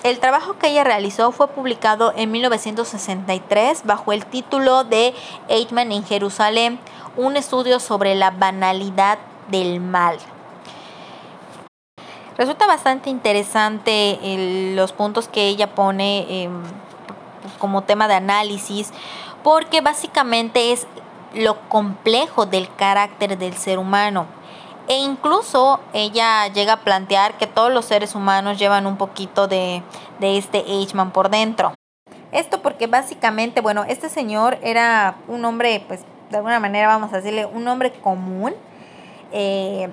S1: El trabajo que ella realizó fue publicado en 1963 bajo el título de Eichmann en Jerusalén, un estudio sobre la banalidad del mal. Resulta bastante interesante los puntos que ella pone em, como tema de análisis, porque básicamente es lo complejo del carácter del ser humano. E incluso ella llega a plantear que todos los seres humanos llevan un poquito de, de este Eichmann por dentro. Esto porque básicamente, bueno, este señor era un hombre, pues de alguna manera vamos a decirle, un hombre común, eh,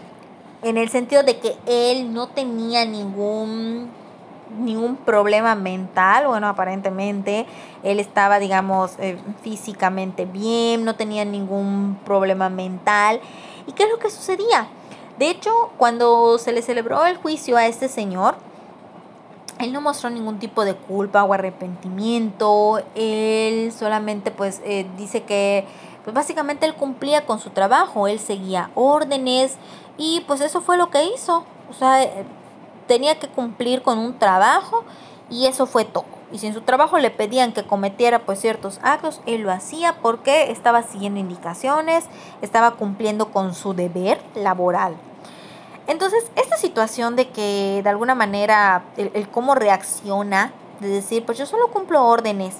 S1: en el sentido de que él no tenía ningún ningún problema mental, bueno, aparentemente él estaba, digamos, eh, físicamente bien, no tenía ningún problema mental. ¿Y qué es lo que sucedía? De hecho, cuando se le celebró el juicio a este señor, él no mostró ningún tipo de culpa o arrepentimiento, él solamente pues eh, dice que pues básicamente él cumplía con su trabajo, él seguía órdenes y pues eso fue lo que hizo. O sea, eh, tenía que cumplir con un trabajo y eso fue todo. Y si en su trabajo le pedían que cometiera pues ciertos actos, él lo hacía porque estaba siguiendo indicaciones, estaba cumpliendo con su deber laboral. Entonces, esta situación de que de alguna manera el, cómo reacciona, de decir, pues yo solo cumplo órdenes,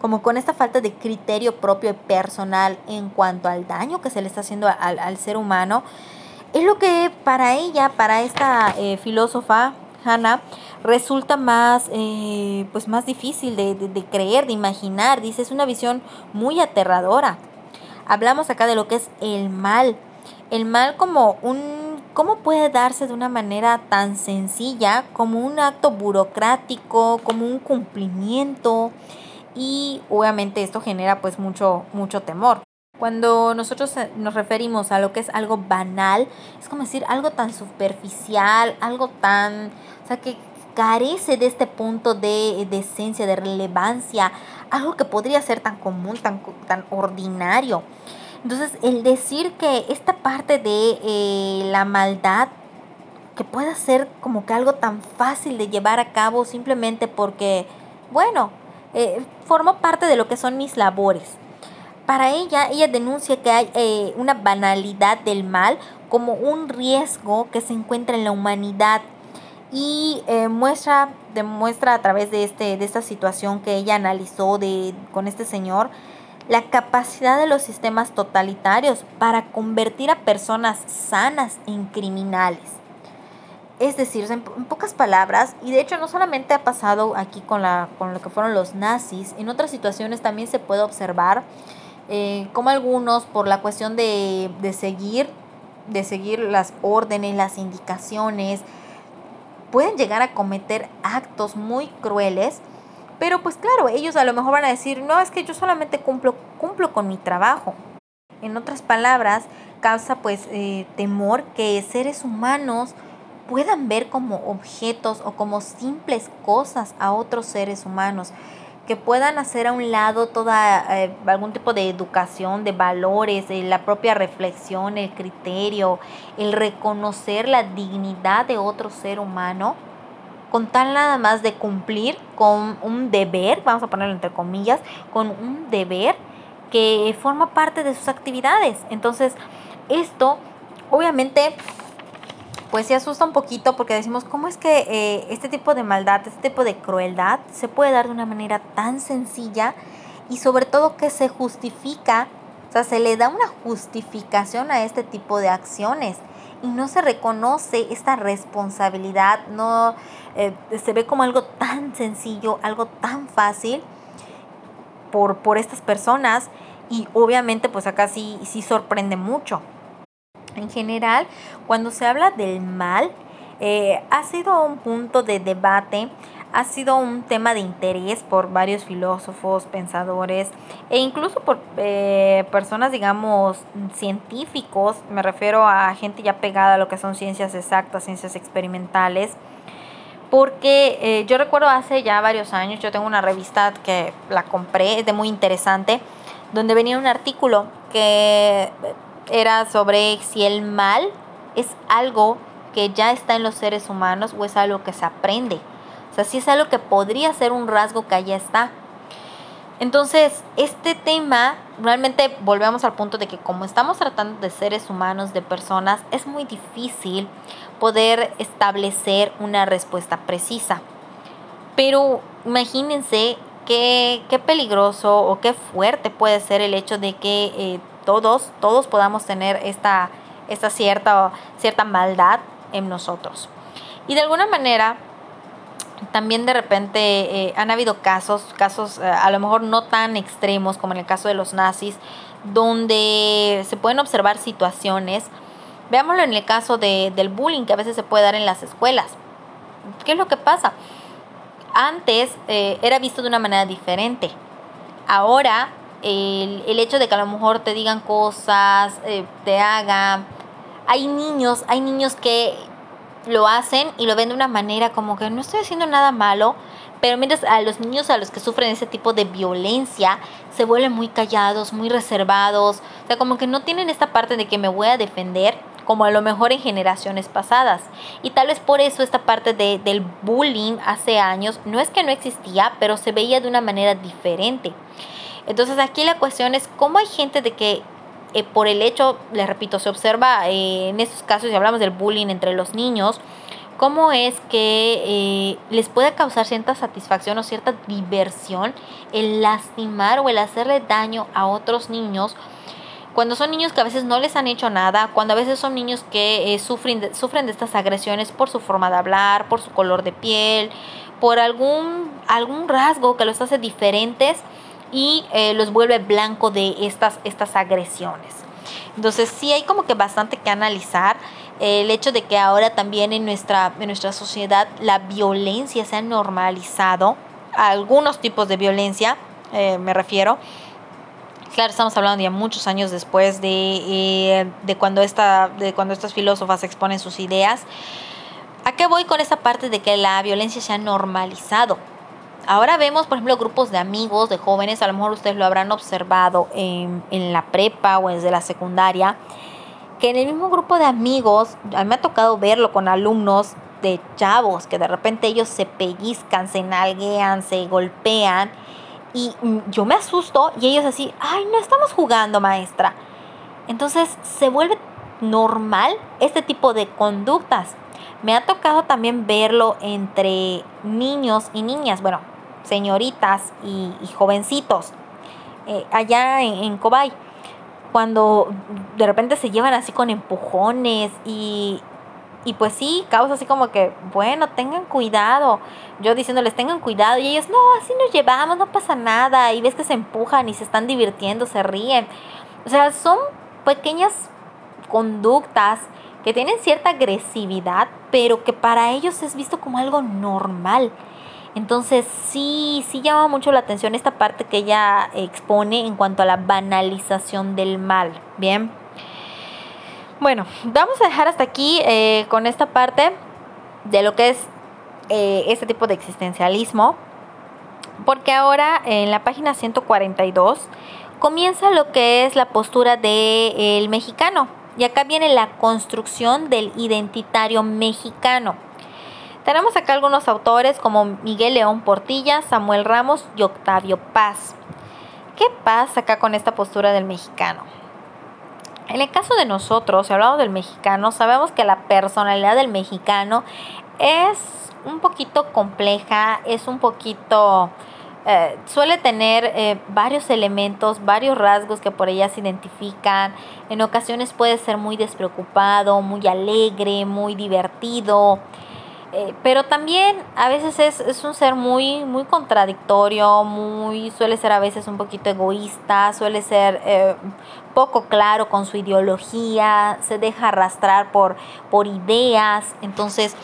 S1: como con esta falta de criterio propio y personal en cuanto al daño que se le está haciendo al, ser humano, es lo que para ella, para esta eh, filósofa, Hannah, resulta más, eh, pues más difícil de, de creer, de imaginar. Dice, es una visión muy aterradora. Hablamos acá de lo que es el mal. El mal como un ¿Cómo puede darse de una manera tan sencilla como un acto burocrático, como un cumplimiento? Y obviamente esto genera pues mucho, mucho temor. Cuando nosotros eh, nos referimos a lo que es algo banal, es como decir algo tan superficial, algo tan, o sea, que carece de este punto de, de esencia, de relevancia, algo que podría ser tan común, tan, tan ordinario. Entonces, el decir que esta parte de eh, la maldad, que pueda ser como que algo tan fácil de llevar a cabo simplemente porque, bueno, eh, forma parte de lo que son mis labores. Para ella, ella denuncia que hay eh, una banalidad del mal como un riesgo que se encuentra en la humanidad y muestra, demuestra a través de, este, de esta situación que ella analizó de, con este señor, la capacidad de los sistemas totalitarios para convertir a personas sanas en criminales. Es decir, en, pocas palabras, y de hecho no solamente ha pasado aquí con, la, con lo que fueron los nazis, en otras situaciones también se puede observar eh, como algunos por la cuestión de, de seguir, de seguir las órdenes, las indicaciones, pueden llegar a cometer actos muy crueles pero pues claro, ellos a lo mejor van a decir, no, es que yo solamente cumplo, cumplo con mi trabajo. En otras palabras, causa pues eh, temor que seres humanos puedan ver como objetos o como simples cosas a otros seres humanos, que puedan hacer a un lado toda eh, algún tipo de educación, de valores, eh, la propia reflexión, el criterio, el reconocer la dignidad de otro ser humano con tal nada más de cumplir con un deber, vamos a ponerlo entre comillas, con un deber que forma parte de sus actividades. Entonces, esto obviamente pues se asusta un poquito porque decimos, ¿cómo es que eh, este tipo de maldad, este tipo de crueldad se puede dar de una manera tan sencilla y sobre todo que se justifica, o sea, se le da una justificación a este tipo de acciones? y no se reconoce esta responsabilidad, no eh, se ve como algo tan sencillo, algo tan fácil por, por estas personas y obviamente pues acá sí, sí sorprende mucho. En general, cuando se habla del mal, eh, ha sido un punto de debate ha sido un tema de interés por varios filósofos, pensadores e incluso por eh, personas, digamos, científicos, me refiero a gente ya pegada a lo que son ciencias exactas, ciencias experimentales, porque eh, yo recuerdo hace ya varios años, yo tengo una revista que la compré, es de muy interesante, donde venía un artículo que era sobre si el mal es algo que ya está en los seres humanos o es algo que se aprende sea, sí es algo que podría ser un rasgo que allá está. Entonces, este tema, realmente volvemos al punto de que como estamos tratando de seres humanos, de personas, es muy difícil poder establecer una respuesta precisa. Pero imagínense qué, qué peligroso o qué fuerte puede ser el hecho de que eh, todos, todos podamos tener esta, esta cierta, cierta maldad en nosotros. Y de alguna manera, también de repente eh, han habido casos, casos eh, a lo mejor no tan extremos como en el caso de los nazis, donde se pueden observar situaciones. Veámoslo en el caso de, del bullying que a veces se puede dar en las escuelas. ¿Qué es lo que pasa? Antes eh, era visto de una manera diferente. Ahora el, el, hecho de que a lo mejor te digan cosas, te hagan... Hay niños, hay niños que lo hacen y lo ven de una manera como que no estoy haciendo nada malo, Pero mientras a los niños a los que sufren ese tipo de violencia se vuelven muy callados, muy reservados, o sea, como que no tienen esta parte de que me voy a defender como a lo mejor en generaciones pasadas. Y tal vez por eso esta parte de, del bullying hace años no es que no existía, pero se veía de una manera diferente. Entonces aquí la cuestión es cómo hay gente de que eh, por el hecho, les repito, se observa eh, en estos casos, si hablamos del bullying entre los niños, cómo es que eh, les puede causar cierta satisfacción o cierta diversión el lastimar o el hacerle daño a otros niños cuando son niños que a veces no les han hecho nada, cuando a veces son niños que sufren, de, sufren de estas agresiones por su forma de hablar, por su color de piel, por algún, algún rasgo que los hace diferentes y eh, los vuelve blanco de estas, estas agresiones. Entonces sí hay como que bastante que analizar el hecho de que ahora también en nuestra, en nuestra sociedad la violencia se ha normalizado, algunos tipos de violencia eh, me refiero. Claro, estamos hablando ya muchos años después de, eh, de, cuando esta, de cuando estas filósofas exponen sus ideas. ¿A qué voy con esta parte de que la violencia se ha normalizado? Ahora vemos, por ejemplo, grupos de amigos, de jóvenes, a lo mejor ustedes lo habrán observado en, la prepa o desde la secundaria, que en el mismo grupo de amigos, a mí me ha tocado verlo con alumnos de chavos, que de repente ellos se pellizcan, se nalguean, se golpean, y yo me asusto y ellos así, ay, no estamos jugando, maestra. Entonces se vuelve normal este tipo de conductas. Me ha tocado también verlo entre niños y niñas. Bueno, señoritas y, jovencitos eh, allá en, en Cobay, cuando de repente se llevan así con empujones y, y pues sí, causa así como que, bueno, tengan cuidado. Yo diciéndoles, tengan cuidado. Y ellos, no, así nos llevamos, no pasa nada. Y ves que se empujan y se están divirtiendo, se ríen. O sea, son pequeñas conductas que tienen cierta agresividad, pero que para ellos es visto como algo normal. Entonces sí, sí llama mucho la atención esta parte que ella expone en cuanto a la banalización del mal. Bien. Bueno, vamos a dejar hasta aquí eh, con esta parte de lo que es eh, este tipo de existencialismo. Porque ahora en la página 142 comienza lo que es la postura del mexicano. Y acá viene la construcción del identitario mexicano. Tenemos acá algunos autores como Miguel León Portilla, Samuel Ramos y Octavio Paz. ¿Qué pasa acá con esta postura del mexicano? En el caso de nosotros, si hablamos del mexicano, sabemos que la personalidad del mexicano es un poquito compleja, es un poquito... Eh, suele tener eh, varios elementos, varios rasgos que por ella se identifican. En ocasiones puede ser muy despreocupado, muy alegre, muy divertido. Eh, pero también a veces es, es, un ser muy, muy contradictorio, muy, suele ser a veces un poquito egoísta, suele ser eh, poco claro con su ideología, se deja arrastrar por, por ideas, entonces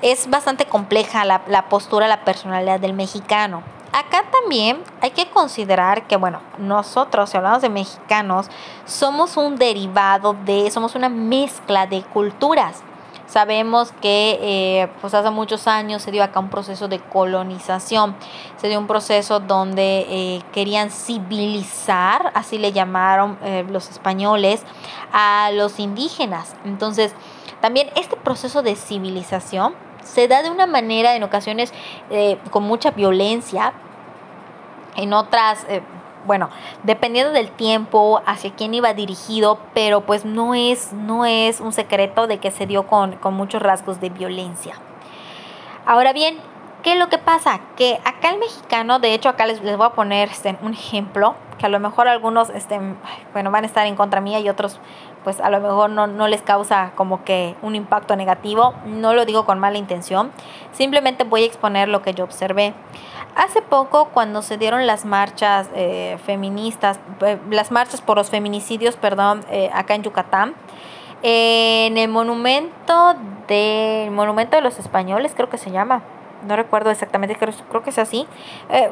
S1: es bastante compleja la, la postura, la personalidad del mexicano. Acá también hay que considerar que, bueno, nosotros, si hablamos de mexicanos, somos un derivado de, somos una mezcla de culturas. Sabemos que eh, pues hace muchos años se dio acá un proceso de colonización, se dio un proceso donde eh, querían civilizar, así le llamaron eh, los españoles, a los indígenas. Entonces, también este proceso de civilización se da de una manera, en ocasiones, con mucha violencia, en otras bueno, dependiendo del tiempo, hacia quién iba dirigido, pero pues no es, no es un secreto de que se dio con, con muchos rasgos de violencia. Ahora bien, ¿qué es lo que pasa? Que acá el mexicano, de hecho acá les, les voy a poner este, un ejemplo, que a lo mejor algunos este, bueno, van a estar en contra mía y otros pues a lo mejor no, no les causa como que un impacto negativo, no lo digo con mala intención, simplemente voy a exponer lo que yo observé. Hace poco, cuando se dieron las marchas eh, feministas, eh, las marchas por los feminicidios, perdón, eh, acá en Yucatán, en el monumento de, monumento de los españoles, creo que se llama, no recuerdo exactamente, creo, creo que es así,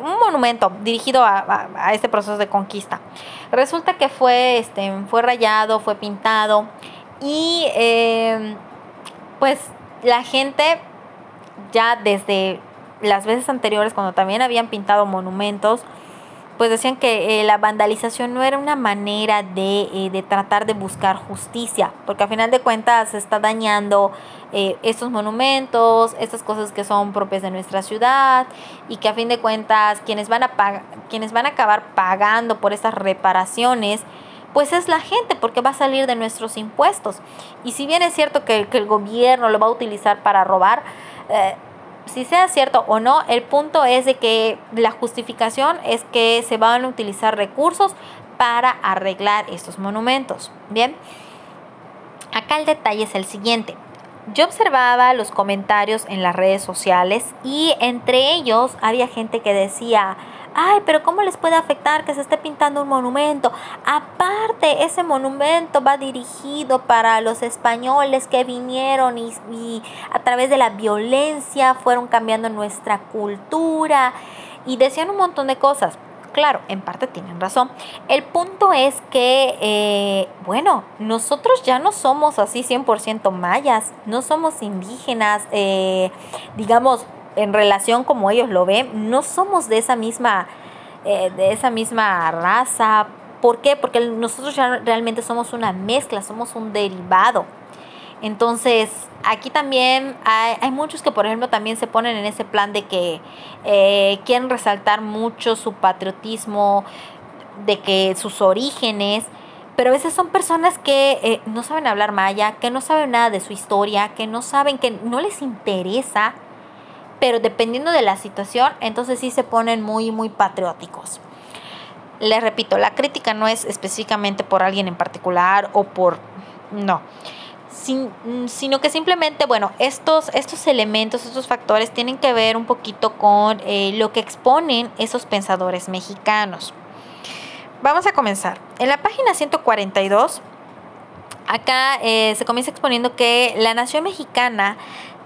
S1: un monumento dirigido a, a, este proceso de conquista. Resulta que fue, este, fue rayado, fue pintado y pues la gente ya desde las veces anteriores cuando también habían pintado monumentos, pues decían que eh, la vandalización no era una manera de, eh, de, tratar de buscar justicia, porque a final de cuentas se está dañando eh, estos monumentos, estas cosas que son propias de nuestra ciudad y que a fin de cuentas quienes van a, quienes van a acabar pagando por estas reparaciones, pues es la gente, porque va a salir de nuestros impuestos. Y si bien es cierto que, que el gobierno lo va a utilizar para robar, si sea cierto o no, el punto es de que la justificación es que se van a utilizar recursos para arreglar estos monumentos. Bien, acá el detalle es el siguiente. Yo observaba los comentarios en las redes sociales y entre ellos había gente que decía, ay, pero ¿cómo les puede afectar que se esté pintando un monumento? Aparte, ese monumento va dirigido para los españoles que vinieron y, a través de la violencia fueron cambiando nuestra cultura y decían un montón de cosas. Claro, en parte tienen razón. El punto es que, eh, bueno, nosotros ya no somos así 100% mayas, no somos indígenas, eh, digamos, en relación como ellos lo ven, no somos de esa misma, eh, de esa misma raza. ¿Por qué? Porque nosotros ya realmente somos una mezcla, somos un derivado. Entonces, aquí también hay, hay, muchos que, por ejemplo, también se ponen en ese plan de que eh, quieren resaltar mucho su patriotismo, de que sus orígenes, pero a veces son personas que eh, no saben hablar maya, que no saben nada de su historia, que no saben, que no les interesa pero dependiendo de la situación, entonces sí se ponen muy, muy patrióticos. Les repito, la crítica no es específicamente por alguien en particular o por... No. sino que simplemente, bueno, estos, estos elementos, estos factores tienen que ver un poquito con eh, lo que exponen esos pensadores mexicanos. Vamos a comenzar. En la página 142, acá eh, se comienza exponiendo que la nación mexicana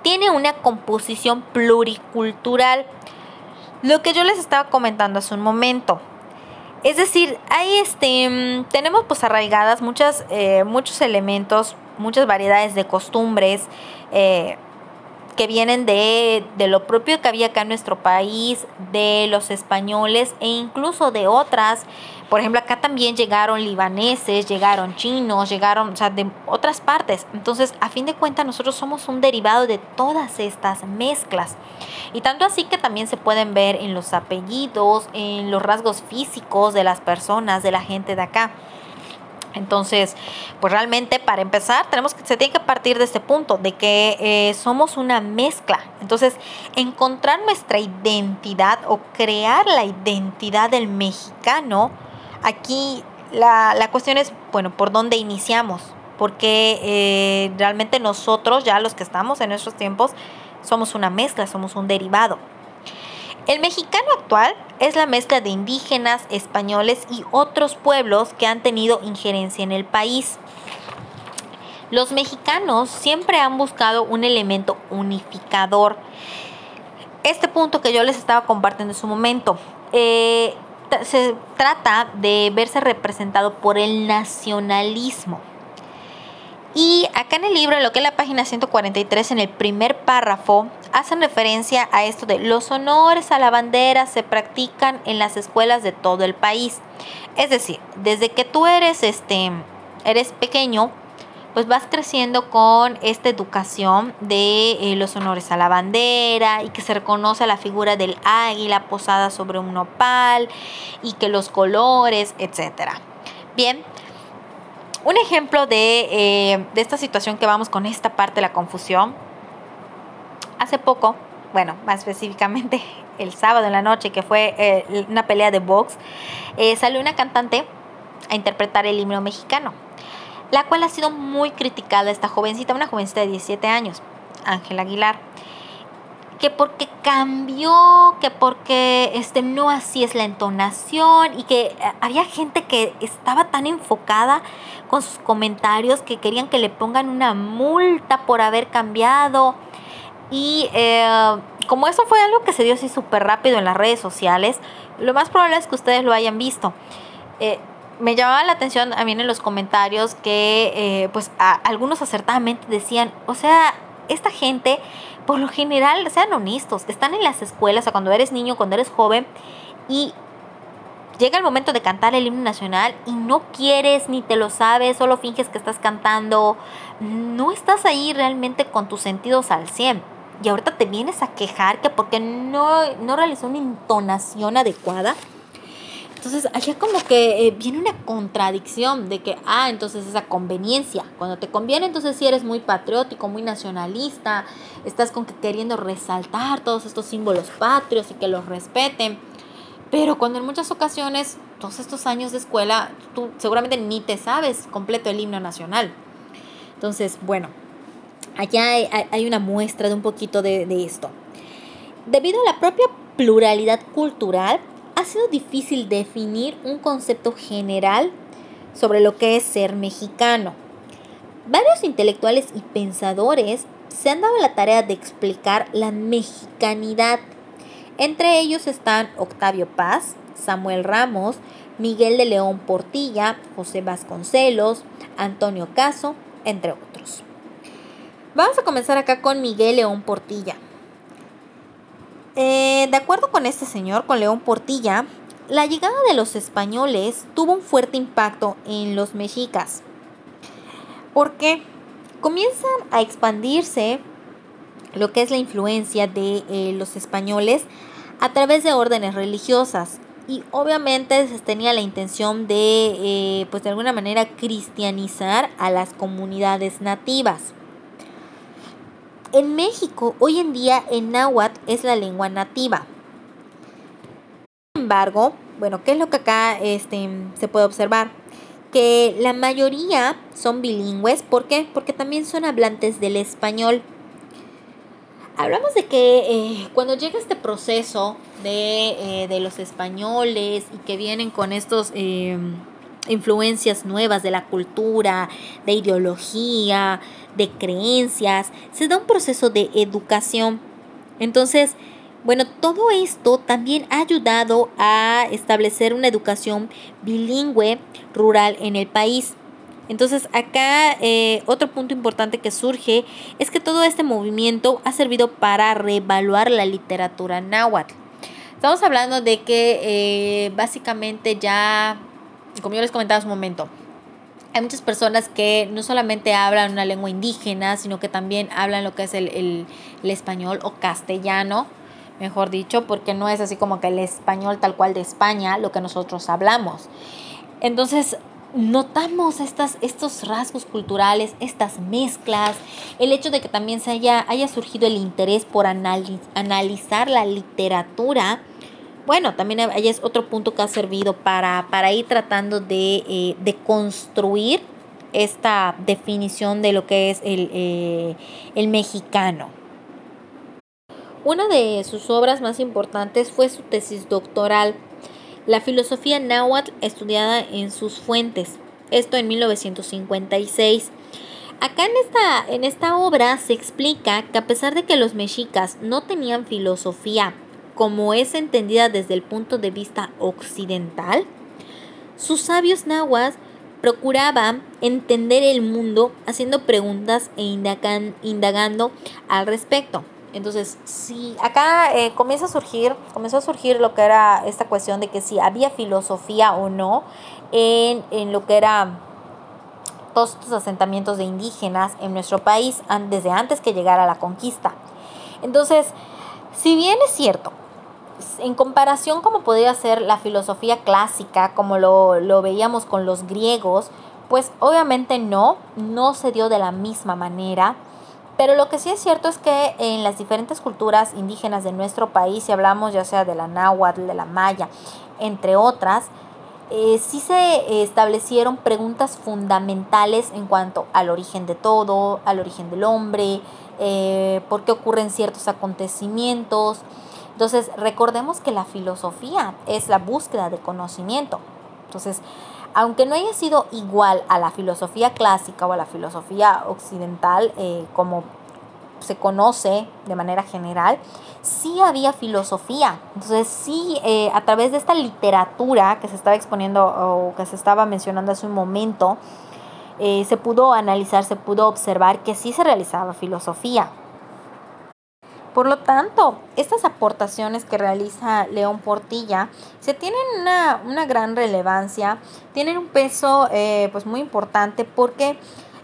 S1: tiene una composición pluricultural. Lo que yo les estaba comentando hace un momento. Es decir, hay este, mm, tenemos pues arraigadas muchas, eh, muchos elementos, muchas variedades de costumbres eh, que vienen de, de, lo propio que había acá en nuestro país, de los españoles e incluso de otras por ejemplo, acá también llegaron libaneses, llegaron chinos, llegaron, o sea, de otras partes. Entonces, a fin de cuentas, nosotros somos un derivado de todas estas mezclas. Y tanto así que también se pueden ver en los apellidos, en los rasgos físicos de las personas, de la gente de acá. Entonces, pues realmente para empezar, tenemos que, se tiene que partir de este punto, de que eh, somos una mezcla. Entonces, encontrar nuestra identidad o crear la identidad del mexicano, Aquí la, la cuestión es, bueno, ¿por dónde iniciamos? Porque eh, realmente nosotros, ya los que estamos en nuestros tiempos, somos una mezcla, somos un derivado. El mexicano actual es la mezcla de indígenas, españoles y otros pueblos que han tenido injerencia en el país. Los mexicanos siempre han buscado un elemento unificador. Este punto que yo les estaba compartiendo en su momento. Eh, se trata de verse representado por el nacionalismo. Y acá en el libro, en lo que es la página 143, en el primer párrafo, hacen referencia a esto de los honores a la bandera se practican en las escuelas de todo el país. Es decir, desde que tú eres, este, eres pequeño, pues vas creciendo con esta educación de eh, los honores a la bandera y que se reconoce la figura del águila posada sobre un nopal y que los colores, etcétera. Bien, un ejemplo de, eh, de esta situación que vamos con esta parte de la confusión. Hace poco, bueno, más específicamente el sábado en la noche, que fue eh, una pelea de box, salió una cantante a interpretar el himno mexicano la cual ha sido muy criticada esta jovencita, una jovencita de 17 años, Ángela Aguilar, que porque cambió, que porque este, no así es la entonación y que eh, había gente que estaba tan enfocada con sus comentarios que querían que le pongan una multa por haber cambiado. Y eh, como eso fue algo que se dio así súper rápido en las redes sociales, lo más probable es que ustedes lo hayan visto. Eh, me llamaba la atención también en los comentarios que eh, pues algunos acertadamente decían, o sea, esta gente por lo general, sean honestos, están en las escuelas, o cuando eres niño, cuando eres joven, y llega el momento de cantar el himno nacional y no quieres ni te lo sabes, solo finges que estás cantando, no estás ahí realmente con tus sentidos al 100. Y ahorita te vienes a quejar que porque no, no realizó una entonación adecuada. Entonces, allá como que eh, viene una contradicción de que, ah, entonces esa conveniencia. Cuando te conviene, entonces si eres muy patriótico, muy nacionalista, estás con que queriendo resaltar todos estos símbolos patrios y que los respeten. Pero cuando en muchas ocasiones, todos estos años de escuela, tú seguramente ni te sabes completo el himno nacional. Entonces, bueno, allá hay, una muestra de un poquito de esto. Debido a la propia pluralidad cultural, ha sido difícil definir un concepto general sobre lo que es ser mexicano. Varios intelectuales y pensadores se han dado la tarea de explicar la mexicanidad entre ellos están Octavio Paz, Samuel Ramos, Miguel de León Portilla, José Vasconcelos, Antonio Caso, entre otros. Vamos a comenzar acá con Miguel León Portilla. Eh, de acuerdo con este señor, con León Portilla, la llegada de los españoles tuvo un fuerte impacto en los mexicas. porque Comienzan a expandirse lo que es la influencia de eh, los españoles a través de órdenes religiosas y obviamente se tenía la intención de eh, pues de alguna manera cristianizar a las comunidades nativas. En México hoy en día el náhuatl es la lengua nativa. Sin embargo, bueno, ¿qué es lo que acá este, se puede observar? Que la mayoría son bilingües, ¿por qué? Porque también son hablantes del español. Hablamos de que eh, cuando llega este proceso de, eh, los españoles y que vienen con estos em, influencias nuevas de la cultura, de ideología, de creencias, se da un proceso de educación. Entonces, bueno, todo esto también ha ayudado a establecer una educación bilingüe rural en el país. Entonces acá eh, otro punto importante que surge es que todo este movimiento ha servido para reevaluar la literatura náhuatl. Estamos hablando de que eh, básicamente ya, como yo les comentaba hace un momento, hay muchas personas que no solamente hablan una lengua indígena, sino que también hablan lo que es el, el español o castellano, mejor dicho, porque no es así como que el español tal cual de España, lo que nosotros hablamos. Entonces, notamos estas, estos rasgos culturales, estas mezclas, el hecho de que también se haya, haya surgido el interés por analizar la literatura. Bueno, también es otro punto que ha servido para, para ir tratando de, eh, de, construir esta definición de lo que es el, eh, el mexicano. Una de sus obras más importantes fue su tesis doctoral la filosofía náhuatl estudiada en sus fuentes, esto en 1956. Acá en esta, en esta obra se explica que a pesar de que los mexicas no tenían filosofía como es entendida desde el punto de vista occidental, sus sabios nahuas procuraban entender el mundo haciendo preguntas e indagando al respecto. Entonces, si acá eh, comienza a surgir, comenzó a surgir lo que era esta cuestión de que si había filosofía o no en, en lo que era todos estos asentamientos de indígenas en nuestro país desde antes que llegara la conquista. Entonces, si bien es cierto, en comparación como podría ser la filosofía clásica, como lo, lo veíamos con los griegos, pues obviamente no, no se dio de la misma manera pero lo que sí es cierto es que en las diferentes culturas indígenas de nuestro país, si hablamos ya sea de la náhuatl, de la maya, entre otras, eh, sí se establecieron preguntas fundamentales en cuanto al origen de todo, al origen del hombre, eh, por qué ocurren ciertos acontecimientos. Entonces, recordemos que la filosofía es la búsqueda de conocimiento. Entonces, aunque no haya sido igual a la filosofía clásica o a la filosofía occidental, eh, como se conoce de manera general, sí había filosofía. Entonces sí, eh, a través de esta literatura que se estaba exponiendo o que se estaba mencionando hace un momento, eh, se pudo analizar, se pudo observar que sí se realizaba filosofía. Por lo tanto, estas aportaciones que realiza León Portilla se tienen una, gran relevancia, tienen un peso eh, pues muy importante porque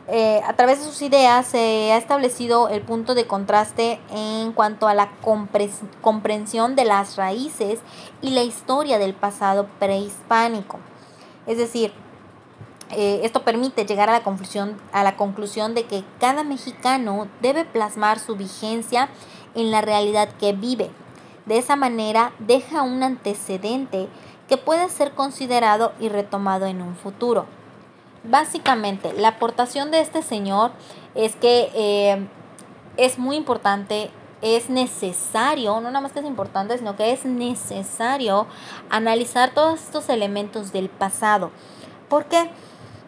S1: eh, a través de sus ideas se ha establecido el punto de contraste en cuanto a la comprensión de las raíces y la historia del pasado prehispánico. Es decir, eh, esto permite llegar a la, conclusión, a la conclusión de que cada mexicano debe plasmar su vigencia en la realidad que vive. De esa manera deja un antecedente que puede ser considerado y retomado en un futuro. Básicamente, la aportación de este señor es que eh, es muy importante, es necesario, no nada más que es importante, sino que es necesario analizar todos estos elementos del pasado. Porque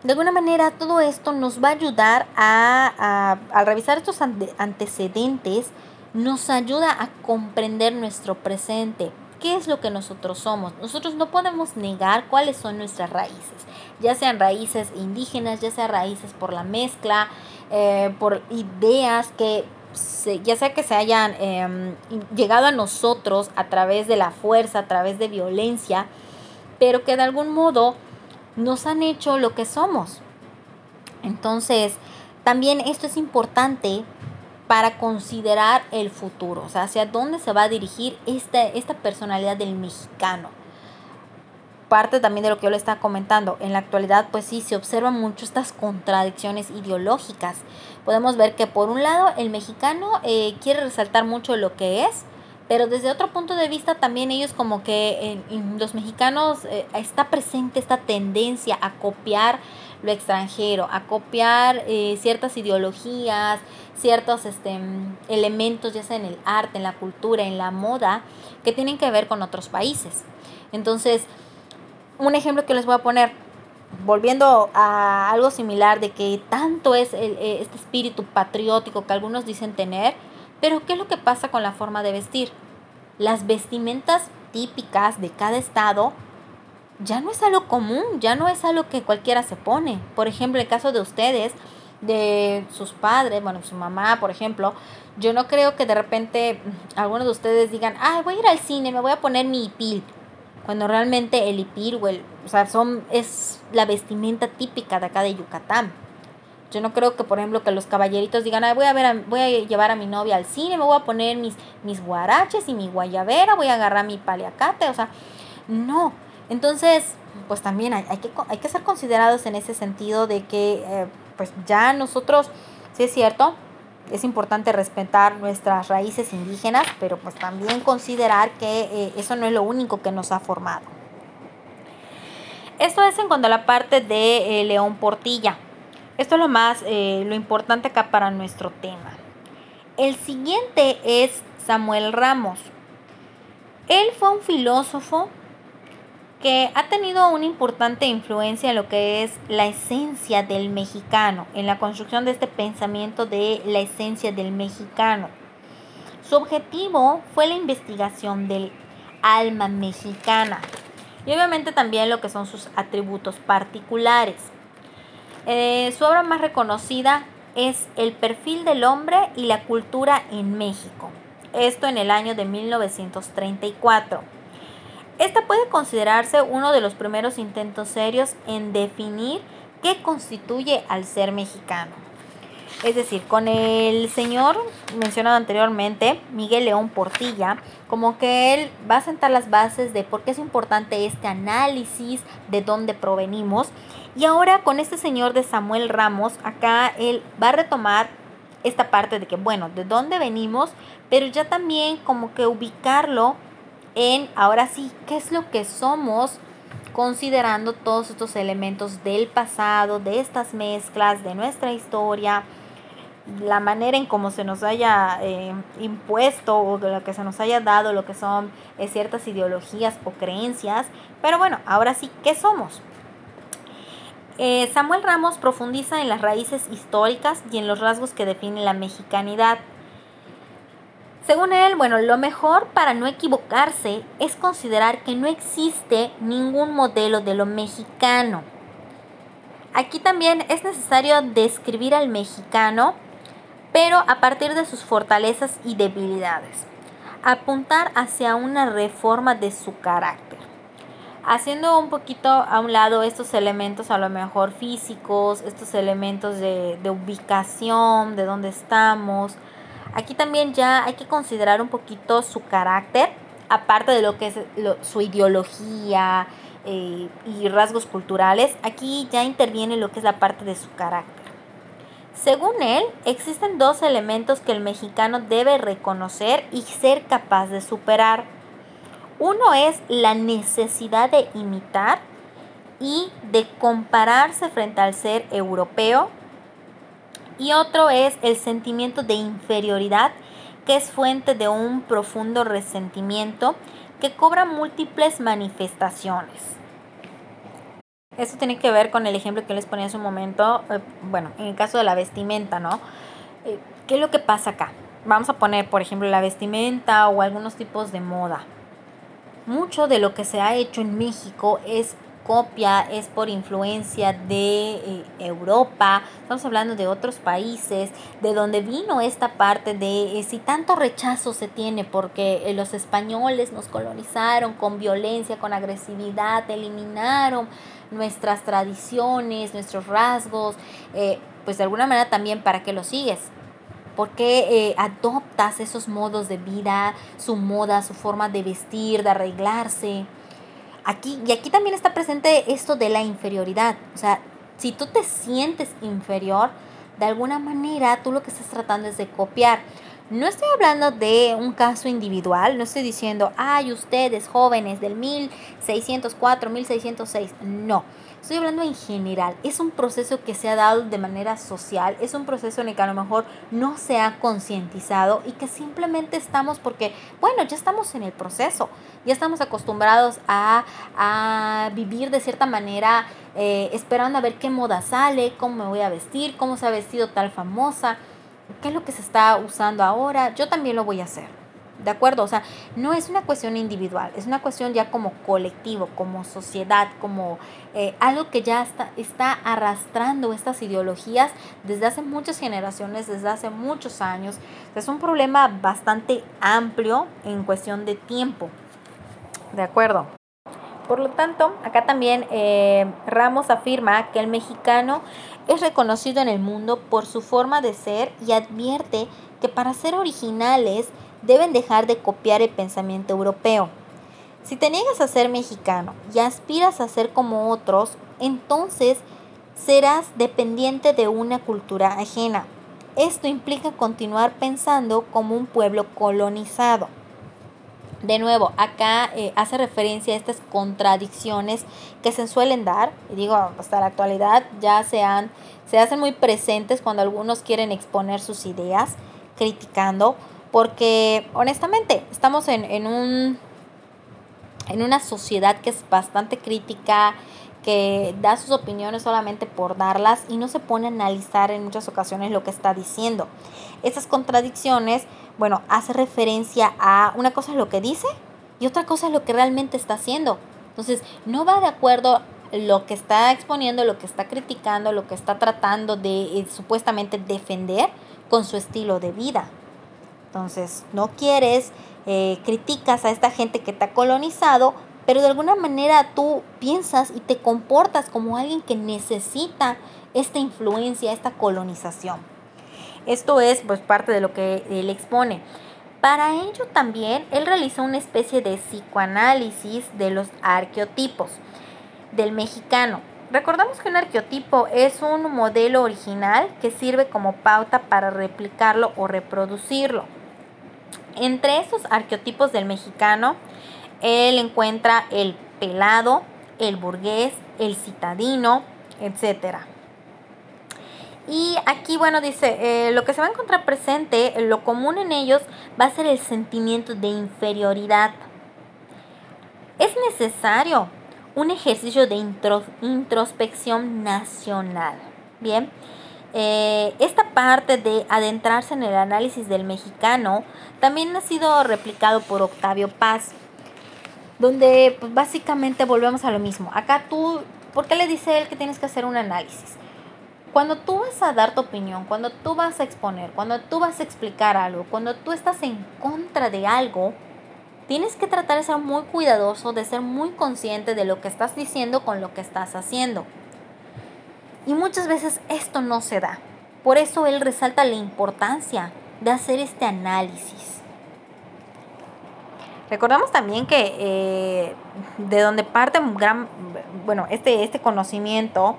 S1: de alguna manera todo esto nos va a ayudar a, a revisar estos antecedentes, nos ayuda a comprender nuestro presente. ¿Qué es lo que nosotros somos? Nosotros no podemos negar cuáles son nuestras raíces, ya sean raíces indígenas, ya sean raíces por la mezcla, eh, por ideas que ya sea que se hayan em, llegado a nosotros a través de la fuerza, a través de violencia, pero que de algún modo nos han hecho lo que somos. Entonces, también esto es importante para considerar el futuro, o sea, hacia dónde se va a dirigir esta, esta personalidad del mexicano. Parte también de lo que yo le estaba comentando, en la actualidad pues sí se observan mucho estas contradicciones ideológicas. Podemos ver que por un lado el mexicano eh, quiere resaltar mucho lo que es, pero desde otro punto de vista también ellos como que en, los mexicanos eh, está presente esta tendencia a copiar lo extranjero, a copiar eh, ciertas ideologías, ciertos este, elementos, ya sea en el arte, en la cultura, en la moda, que tienen que ver con otros países. Entonces, un ejemplo que les voy a poner, volviendo a algo similar de que tanto es eh, este espíritu patriótico que algunos dicen tener, pero ¿qué es lo que pasa con la forma de vestir? Las vestimentas típicas de cada estado ya no es algo común, ya no es algo que cualquiera se pone. Por ejemplo, el caso de ustedes, de sus padres, bueno, su mamá, por ejemplo, yo no creo que de repente algunos de ustedes digan, ay, voy a ir al cine, me voy a poner mi hipil. Cuando realmente el hipil o el, o sea, son, es la vestimenta típica de acá de Yucatán. Yo no creo que, por ejemplo, que los caballeritos digan, ay, voy a ver, voy a llevar a mi novia al cine, me voy a poner mis, mis guaraches y mi guayabera, voy a agarrar mi paliacate, o sea, no, entonces, pues también hay, que, hay que ser considerados en ese sentido de que eh, pues ya nosotros, sí es cierto, es importante respetar nuestras raíces indígenas, pero pues también considerar que eh, eso no es lo único que nos ha formado. Esto es en cuanto a la parte de eh, León Portilla. Esto es lo más, lo importante acá para nuestro tema. El siguiente es Samuel Ramos. Él fue un filósofo que ha tenido una importante influencia en lo que es la esencia del mexicano, en la construcción de este pensamiento de la esencia del mexicano. Su objetivo fue la investigación del alma mexicana y obviamente también lo que son sus atributos particulares. Eh, su obra más reconocida es El perfil del hombre y la cultura en México, esto en el año de 1934. Esta puede considerarse uno de los primeros intentos serios en definir qué constituye al ser mexicano. Es decir, con el señor mencionado anteriormente, Miguel León Portilla, como que él va a sentar las bases de por qué es importante este análisis de dónde provenimos. Y ahora con este señor de Samuel Ramos, acá él va a retomar esta parte de que, bueno, de dónde venimos, pero ya también como que ubicarlo en ahora sí, qué es lo que somos considerando todos estos elementos del pasado, de estas mezclas, de nuestra historia, la manera en cómo se nos haya eh, impuesto o lo que se nos haya dado, lo que son eh, ciertas ideologías o creencias. Pero bueno, ahora sí, ¿qué somos? Eh, Samuel Ramos profundiza en las raíces históricas y en los rasgos que definen la mexicanidad. Según él, bueno, lo mejor para no equivocarse es considerar que no existe ningún modelo de lo mexicano. Aquí también es necesario describir al mexicano, pero a partir de sus fortalezas y debilidades. Apuntar hacia una reforma de su carácter. Haciendo un poquito a un lado estos elementos a lo mejor físicos, estos elementos de, ubicación, de dónde estamos. Aquí también ya hay que considerar un poquito su carácter, aparte de lo que es su ideología eh, y rasgos culturales. Aquí ya interviene lo que es la parte de su carácter. Según él, existen dos elementos que el mexicano debe reconocer y ser capaz de superar. Uno es la necesidad de imitar y de compararse frente al ser europeo. Y otro es el sentimiento de inferioridad, que es fuente de un profundo resentimiento que cobra múltiples manifestaciones. Esto tiene que ver con el ejemplo que les ponía hace un momento, eh, bueno, en el caso de la vestimenta, ¿no? Eh, ¿Qué es lo que pasa acá? Vamos a poner, por ejemplo, la vestimenta o algunos tipos de moda. Mucho de lo que se ha hecho en México es copia, es por influencia de eh, Europa, estamos hablando de otros países, de donde vino esta parte de si tanto rechazo se tiene porque los españoles nos colonizaron con violencia, con agresividad, eliminaron nuestras tradiciones, nuestros rasgos, eh, pues de alguna manera también para que lo sigues. porque eh, adoptas esos modos de vida, su moda, su forma de vestir, de arreglarse? Aquí, y aquí también está presente esto de la inferioridad. O sea, si tú te sientes inferior, de alguna manera tú lo que estás tratando es de copiar. No estoy hablando de un caso individual, no estoy diciendo, ay, ustedes jóvenes del 1604, 1606, no. Estoy hablando en general. Es un proceso que se ha dado de manera social, es un proceso en el que a lo mejor no se ha concientizado y que simplemente estamos porque, bueno, ya estamos en el proceso, ya estamos acostumbrados a, a vivir de cierta manera, eh, esperando a ver qué moda sale, cómo me voy a vestir, cómo se ha vestido tal famosa qué es lo que se está usando ahora, yo también lo voy a hacer. ¿De acuerdo? O sea, no es una cuestión individual, es una cuestión ya como colectivo, como sociedad, como eh, algo que ya está, está arrastrando estas ideologías desde hace muchas generaciones, desde hace muchos años. Es un problema bastante amplio en cuestión de tiempo. ¿De acuerdo? Por lo tanto, acá también eh, Ramos afirma que el mexicano es reconocido en el mundo por su forma de ser y advierte que para ser originales deben dejar de copiar el pensamiento europeo. Si te niegas a ser mexicano y aspiras a ser como otros, entonces serás dependiente de una cultura ajena. Esto implica continuar pensando como un pueblo colonizado. De nuevo, acá eh, hace referencia a estas contradicciones que se suelen dar, y digo, hasta la actualidad ya se, han, se hacen muy presentes cuando algunos quieren exponer sus ideas, criticando, porque honestamente estamos en, en, un, en una sociedad que es bastante crítica, que da sus opiniones solamente por darlas y no se pone a analizar en muchas ocasiones lo que está diciendo. Esas contradicciones, bueno, hace referencia a una cosa es lo que dice y otra cosa es lo que realmente está haciendo. Entonces, no va de acuerdo lo que está exponiendo, lo que está criticando, lo que está tratando de eh, supuestamente defender con su estilo de vida. Entonces, no quieres, eh, criticas a esta gente que te ha colonizado, pero de alguna manera tú piensas y te comportas como alguien que necesita esta influencia, esta colonización. Esto es pues parte de lo que él expone. Para ello también él realizó una especie de psicoanálisis de los arqueotipos del mexicano. Recordamos que un arqueotipo es un modelo original que sirve como pauta para replicarlo o reproducirlo. Entre esos arqueotipos del mexicano él encuentra el pelado, el burgués, el citadino, etc. Y aquí, bueno, dice, eh, lo que se va a encontrar presente, lo común en ellos va a ser el sentimiento de inferioridad. Es necesario un ejercicio de introspección nacional. Bien, eh, esta parte de adentrarse en el análisis del mexicano también ha sido replicado por Octavio Paz donde pues, básicamente volvemos a lo mismo. Acá tú, ¿por qué le dice él que tienes que hacer un análisis? cuando tú vas a dar tu opinión, cuando tú vas a exponer, cuando tú vas a explicar algo, cuando tú estás en contra de algo, tienes que tratar de ser muy cuidadoso, de ser muy consciente de lo que estás diciendo con lo que estás haciendo. Y muchas veces esto no se da. Por eso él resalta la importancia de hacer este análisis. Recordamos también que eh, de donde parte un gran, bueno, este, este conocimiento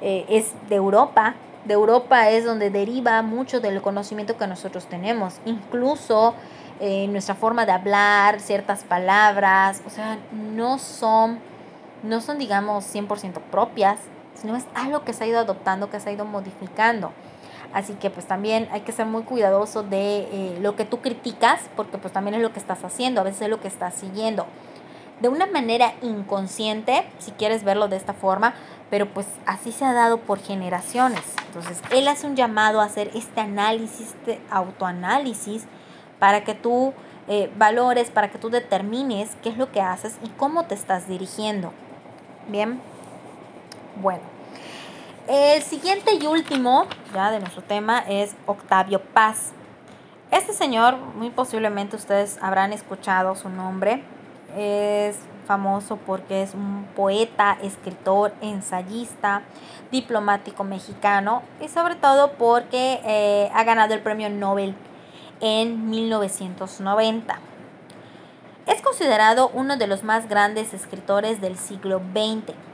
S1: eh, es de Europa. De Europa es donde deriva mucho del conocimiento que nosotros tenemos. Incluso eh, nuestra forma de hablar, ciertas palabras, o sea, no son, no son digamos, 100% propias, sino es algo que se ha ido adoptando, que se ha ido modificando. Así que pues también hay que ser muy cuidadoso de eh, lo que tú criticas, porque pues también es lo que estás haciendo, a veces es lo que estás siguiendo. De una manera inconsciente, si quieres verlo de esta forma, pero pues así se ha dado por generaciones. Entonces, él hace un llamado a hacer este análisis, este autoanálisis, para que tú eh, valores, para que tú determines qué es lo que haces y cómo te estás dirigiendo. Bien, bueno. El siguiente y último ya de nuestro tema es Octavio Paz. Este señor, muy posiblemente ustedes habrán escuchado su nombre. Es famoso porque es un poeta, escritor, ensayista, diplomático mexicano y sobre todo porque eh, ha ganado el premio Nobel en 1990. Es considerado uno de los más grandes escritores del siglo XX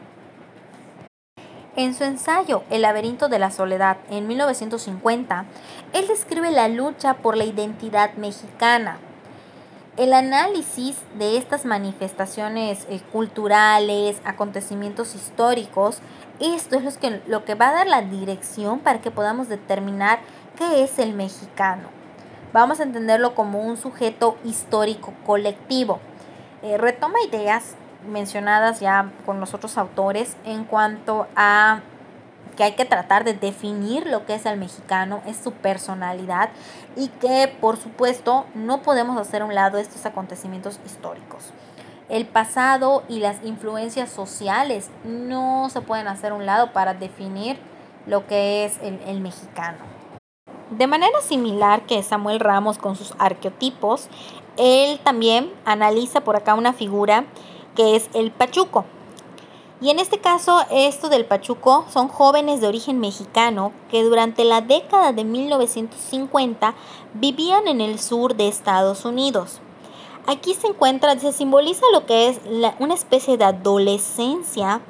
S1: en su ensayo El laberinto de la soledad en 1950, él describe la lucha por la identidad mexicana. El análisis de estas manifestaciones eh, culturales, acontecimientos históricos, esto es lo que, lo que va a dar la dirección para que podamos determinar qué es el mexicano. Vamos a entenderlo como un sujeto histórico colectivo. Eh, retoma ideas mencionadas ya con los otros autores en cuanto a que hay que tratar de definir lo que es el mexicano, es su personalidad y que por supuesto no podemos hacer a un lado estos acontecimientos históricos. El pasado y las influencias sociales no se pueden hacer a un lado para definir lo que es el, el mexicano. De manera similar que Samuel Ramos con sus arqueotipos, él también analiza por acá una figura que es el pachuco. Y en este caso, esto del pachuco son jóvenes de origen mexicano que durante la década de 1950 vivían en el sur de Estados Unidos. Aquí se encuentra, se simboliza lo que es una especie de adolescencia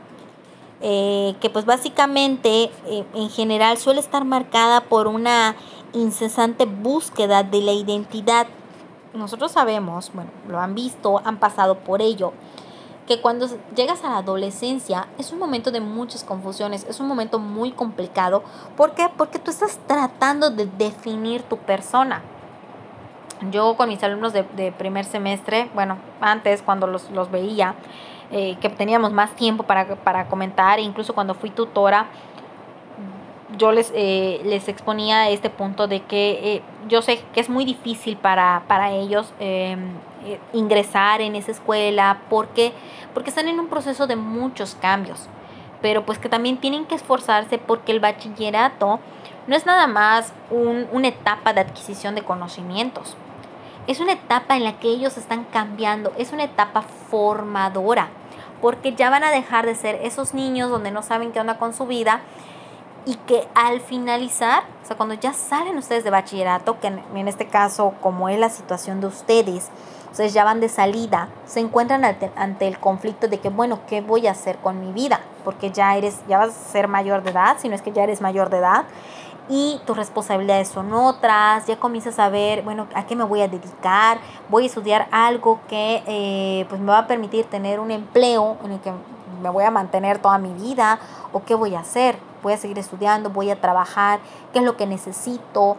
S1: eh, que pues básicamente eh, en general suele estar marcada por una incesante búsqueda de la identidad. Nosotros sabemos, bueno, lo han visto, han pasado por ello que cuando llegas a la adolescencia es un momento de muchas confusiones, es un momento muy complicado. ¿Por qué? Porque tú estás tratando de definir tu persona. Yo con mis alumnos de, primer semestre, bueno, antes cuando los, veía, eh, que teníamos más tiempo para, para comentar, incluso cuando fui tutora, yo les, eh, les exponía este punto de que eh, yo sé que es muy difícil para, para ellos eh, ingresar en esa escuela porque, porque están en un proceso de muchos cambios, pero pues que también tienen que esforzarse porque el bachillerato no es nada más un, una etapa de adquisición de conocimientos, es una etapa en la que ellos están cambiando, es una etapa formadora, porque ya van a dejar de ser esos niños donde no saben qué onda con su vida y que al finalizar, o sea, cuando ya salen ustedes de bachillerato, que en, este caso, como es la situación de ustedes, ustedes ya van de salida, se encuentran ante, el conflicto de que, bueno, ¿qué voy a hacer con mi vida? Porque ya eres, ya vas a ser mayor de edad, si no es que ya eres mayor de edad, y tus responsabilidades son otras, ya comienzas a ver, bueno, ¿a qué me voy a dedicar? Voy a estudiar algo que eh, pues me va a permitir tener un empleo en el que me voy a mantener toda mi vida o qué voy a hacer voy a seguir estudiando, voy a trabajar, qué es lo que necesito.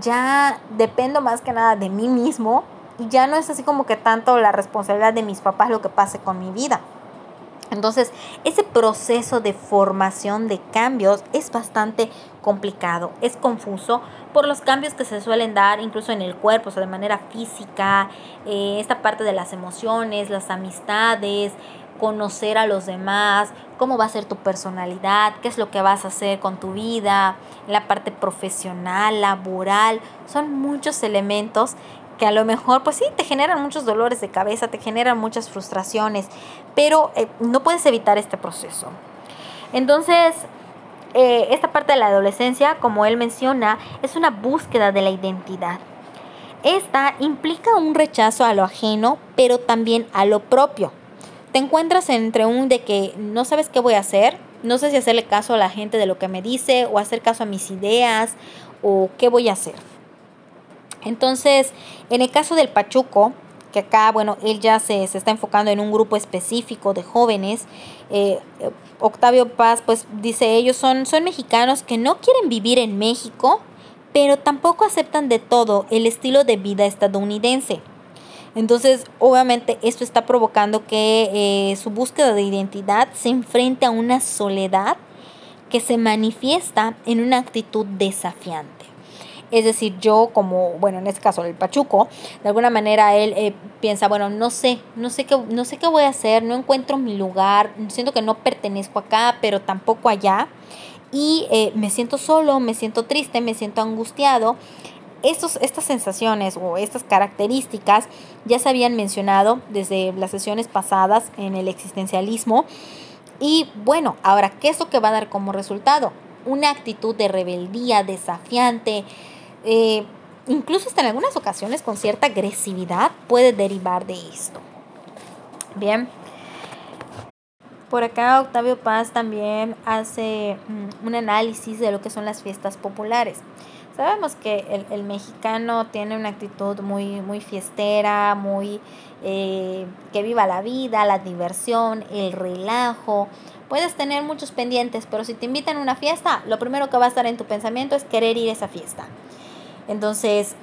S1: Ya dependo más que nada de mí mismo ya no es así como que tanto la responsabilidad de mis papás lo que pase con mi vida. Entonces, ese proceso de formación de cambios es bastante complicado, es confuso por los cambios que se suelen dar incluso en el cuerpo, o sea, de manera física, eh, esta parte de las emociones, las amistades, conocer a los demás, cómo va a ser tu personalidad, qué es lo que vas a hacer con tu vida, la parte profesional, laboral, son muchos elementos que a lo mejor, pues sí, te generan muchos dolores de cabeza, te generan muchas frustraciones, pero eh, no puedes evitar este proceso. Entonces, eh, esta parte de la adolescencia, como él menciona, es una búsqueda de la identidad. Esta implica un rechazo a lo ajeno, pero también a lo propio. Te encuentras entre un de que no sabes qué voy a hacer, no sé si hacerle caso a la gente de lo que me dice o hacer caso a mis ideas o qué voy a hacer. Entonces, en el caso del Pachuco, que acá, bueno, él ya se, está enfocando en un grupo específico de jóvenes. Eh, Octavio Paz, pues dice, ellos son, son mexicanos que no quieren vivir en México, pero tampoco aceptan de todo el estilo de vida estadounidense. Entonces, obviamente, esto está provocando que eh, su búsqueda de identidad se enfrente a una soledad que se manifiesta en una actitud desafiante. Es decir, yo como, bueno, en este caso el Pachuco, de alguna manera él eh, piensa, bueno, no sé, no sé, qué, no sé qué voy a hacer, no encuentro mi lugar, siento que no pertenezco acá, pero tampoco allá. Y eh, me siento solo, me siento triste, me siento angustiado. Estos, estas sensaciones o estas características ya se habían mencionado desde las sesiones pasadas en el existencialismo. Y bueno, ahora, ¿qué es lo que va a dar como resultado? Una actitud de rebeldía desafiante, eh, incluso hasta en algunas ocasiones con cierta agresividad puede derivar de esto. Bien. Por acá Octavio Paz también hace mm, un análisis de lo que son las fiestas populares. Sabemos que el, mexicano tiene una actitud muy, muy fiestera, muy eh, que viva la vida, la diversión, el relajo. Puedes tener muchos pendientes, pero si te invitan a una fiesta, lo primero que va a estar en tu pensamiento es querer ir a esa fiesta. Entonces,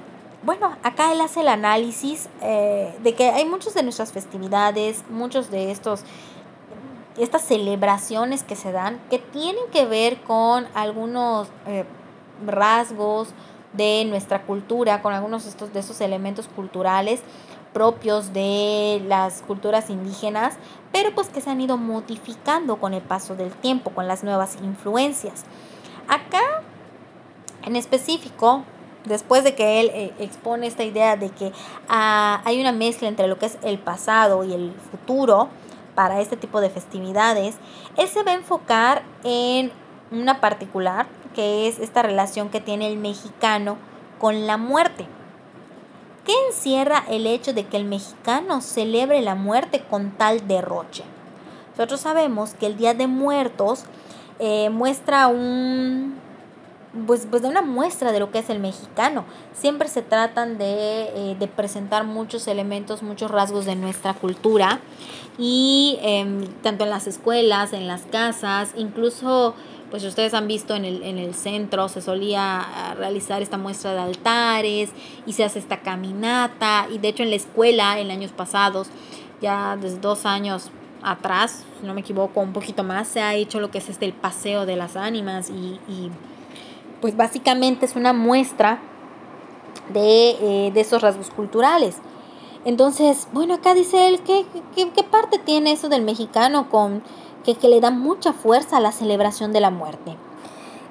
S1: bueno, acá él hace el análisis eh, de que hay muchas de nuestras festividades, muchos de estos estas celebraciones que se dan que tienen que ver con algunos eh, rasgos de nuestra cultura, con algunos de estos, de esos elementos culturales propios de las culturas indígenas, pero pues que se han ido modificando con el paso del tiempo, con las nuevas influencias. Acá, en específico, después de que él eh, expone esta idea de que ah, hay una mezcla entre lo que es el pasado y el futuro para este tipo de festividades, él se va a enfocar en una particular, que es esta relación que tiene el mexicano con la muerte. ¿Qué encierra el hecho de que el mexicano celebre la muerte con tal derroche? Nosotros sabemos que el Día de Muertos eh, muestra un, pues, pues de una muestra de lo que es el mexicano. Siempre se tratan de, eh, presentar muchos elementos, muchos rasgos de nuestra cultura y em, tanto en las escuelas, en las casas, incluso pues ustedes han visto en el, en el centro se solía ah, realizar esta muestra de altares y se hace esta caminata y de hecho en la escuela en años pasados, ya desde dos años atrás, si no me equivoco, un poquito más, se ha hecho lo que es este el paseo de las ánimas y pues básicamente es una muestra de, eh, esos rasgos culturales. Entonces, bueno, acá dice él, ¿qué, qué, parte tiene eso del mexicano con que, que, le da mucha fuerza a la celebración de la muerte?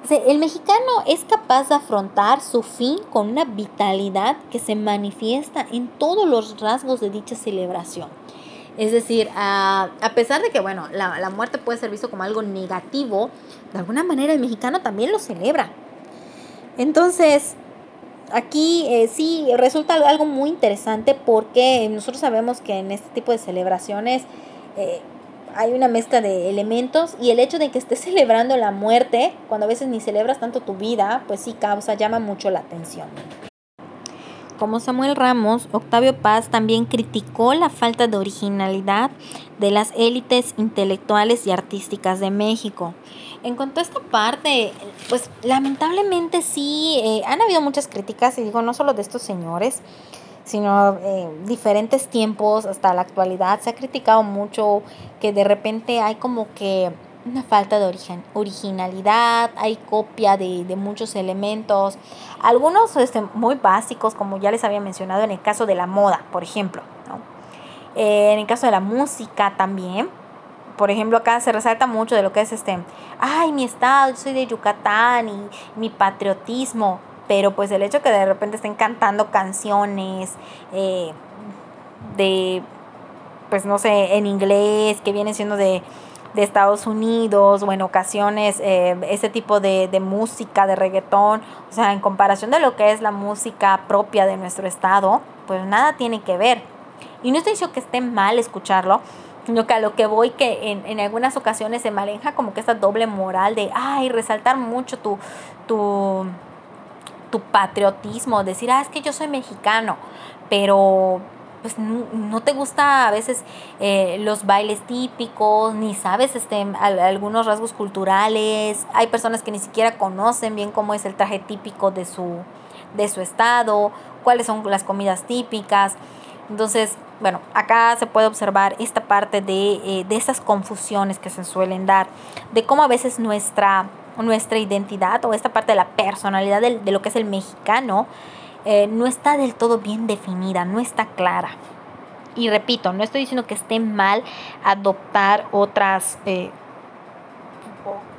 S1: el mexicano es capaz de afrontar su fin con una vitalidad que se manifiesta en todos los rasgos de dicha celebración. Es decir, a, a pesar de que, bueno, la, la muerte puede ser visto como algo negativo, de alguna manera el mexicano también lo celebra. Entonces, aquí eh, sí resulta algo muy interesante porque nosotros sabemos que en este tipo de celebraciones eh, hay una mezcla de elementos y el hecho de que estés celebrando la muerte, cuando a veces ni celebras tanto tu vida, pues sí causa, llama mucho la atención. Como Samuel Ramos, Octavio Paz también criticó la falta de originalidad de las élites intelectuales y artísticas de México. En cuanto a esta parte, pues lamentablemente sí, eh, han habido muchas críticas, y digo, no solo de estos señores, sino eh, diferentes tiempos hasta la actualidad. Se ha criticado mucho que de repente hay como que una falta de origen, originalidad, hay copia de, muchos elementos, algunos este, muy básicos, como ya les había mencionado en el caso de la moda, por ejemplo. Eh, en el caso de la música también, por ejemplo, acá se resalta mucho de lo que es este, ay, mi estado, yo soy de Yucatán y mi patriotismo, pero pues el hecho que de repente estén cantando canciones eh, de, pues no sé, en inglés, que vienen siendo de, de Estados Unidos o en ocasiones eh, ese tipo de, de, música, de reggaetón, o sea, en comparación de lo que es la música propia de nuestro estado, pues nada tiene que ver. Y no estoy diciendo que esté mal escucharlo, sino que a lo que voy que en, en algunas ocasiones se maneja como que esta doble moral de, ay, resaltar mucho tu, tu, tu patriotismo, decir, ah, es que yo soy mexicano, pero pues no, te gusta a veces eh, los bailes típicos, ni sabes este, algunos rasgos culturales, hay personas que ni siquiera conocen bien cómo es el traje típico de su, de su estado, cuáles son las comidas típicas. Entonces, bueno, acá se puede observar esta parte de, eh, de confusiones que se suelen dar, de cómo a veces nuestra, nuestra identidad o esta parte de la personalidad de, de lo que es el mexicano eh, no está del todo bien definida, no está clara. Y repito, no estoy diciendo que esté mal adoptar otras... Eh,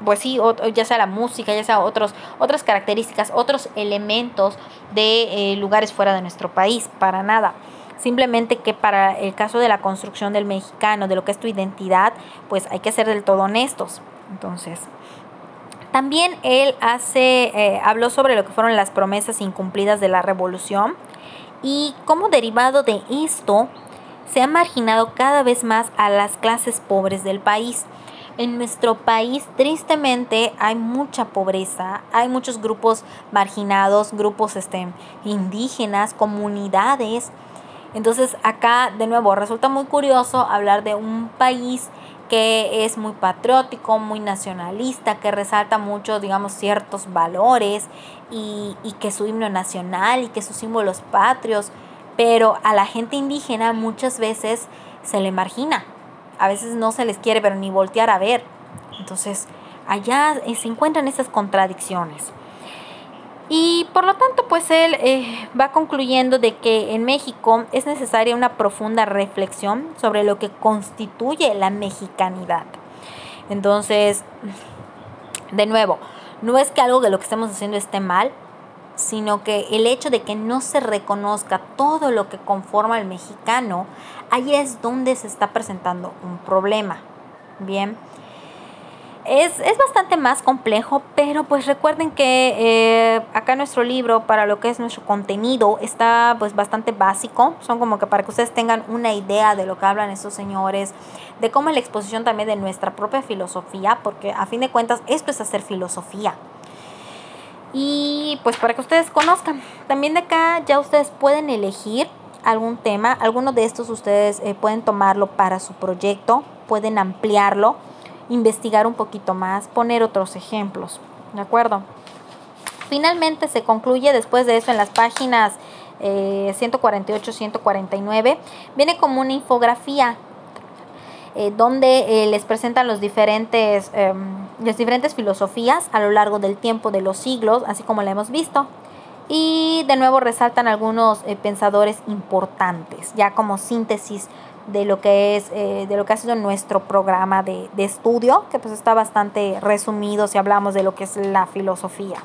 S1: pues sí, ya sea la música, ya sea otros, otras características, otros elementos de eh, lugares fuera de nuestro país, para nada. Simplemente que para el caso de la construcción del mexicano, de lo que es tu identidad, pues hay que ser del todo honestos. Entonces, también él hace, eh, habló sobre lo que fueron las promesas incumplidas de la revolución y como derivado de esto se ha marginado cada vez más a las clases pobres del país. En nuestro país, tristemente, hay mucha pobreza, hay muchos grupos marginados, grupos este, indígenas, comunidades. Entonces, acá, de nuevo, resulta muy curioso hablar de un país que es muy patriótico, muy nacionalista, que resalta mucho, digamos, ciertos valores y, y, que su himno nacional y que sus símbolos patrios, pero a la gente indígena muchas veces se le margina, a veces no se les quiere pero ni voltear a ver. Entonces, allá se encuentran esas contradicciones. Y por lo tanto, pues él eh, va concluyendo de que en México es necesaria una profunda reflexión sobre lo que constituye la mexicanidad. Entonces, de nuevo, no es que algo de lo que estamos haciendo esté mal, sino que el hecho de que no se reconozca todo lo que conforma al mexicano, ahí es donde se está presentando un problema. Bien. Es, bastante más complejo, pero pues recuerden que eh, acá nuestro libro, para lo que es nuestro contenido, está pues bastante básico. Son como que para que ustedes tengan una idea de lo que hablan estos señores, de cómo es la exposición también de nuestra propia filosofía, porque a fin de cuentas esto es hacer filosofía. Y pues para que ustedes conozcan, también de acá ya ustedes pueden elegir algún tema, alguno de estos ustedes eh, pueden tomarlo para su proyecto, pueden ampliarlo investigar un poquito más, poner otros ejemplos, ¿de acuerdo? Finalmente se concluye después de eso en las páginas 148-149, eh, viene como una infografía eh, donde eh, les presentan los diferentes, em, las diferentes filosofías a lo largo del tiempo de los siglos, así como la hemos visto. Y de nuevo resaltan algunos pensadores importantes, ya como síntesis de lo que es eh, de lo que ha sido nuestro programa de, estudio que pues está bastante resumido si hablamos de lo que es la filosofía.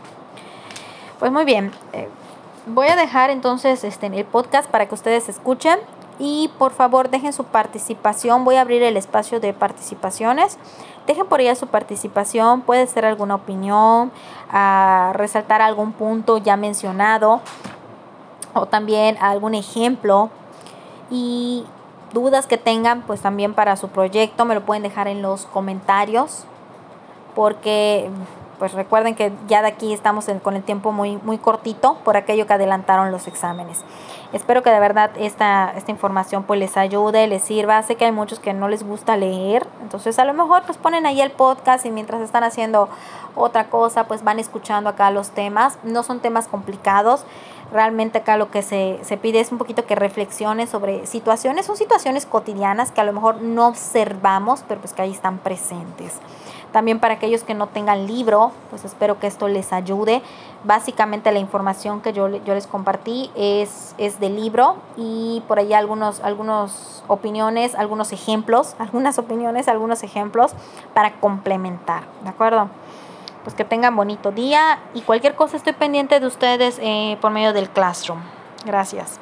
S1: Pues muy bien eh, voy a dejar entonces este el podcast para que ustedes escuchen y por favor dejen su participación. Voy a abrir el espacio de participaciones. Dejen por allá su participación puede ser alguna opinión a resaltar algún punto ya mencionado o también algún ejemplo. Y dudas que tengan, pues también para su proyecto me lo pueden dejar en los comentarios, porque pues recuerden que ya de aquí estamos con el tiempo muy, muy cortito por aquello que adelantaron los exámenes. Espero que de verdad esta, esta información pues les ayude, les sirva. Sé que hay muchos que no les gusta leer, entonces a lo mejor pues ponen ahí el podcast y mientras están haciendo otra cosa pues van escuchando acá los temas. No son temas complicados. Realmente acá lo que se, se pide es un poquito que reflexiones sobre situaciones, son situaciones cotidianas que a lo mejor no observamos, pero pues que ahí están presentes. También para aquellos que no tengan libro, pues espero que esto les ayude. Básicamente la información que yo, yo les compartí es, es del libro y por ahí algunos, algunos opiniones, algunos ejemplos, algunas opiniones, algunos ejemplos para complementar, ¿de acuerdo? Pues que tengan bonito día y cualquier cosa estoy pendiente de ustedes eh, por medio del Classroom. Gracias.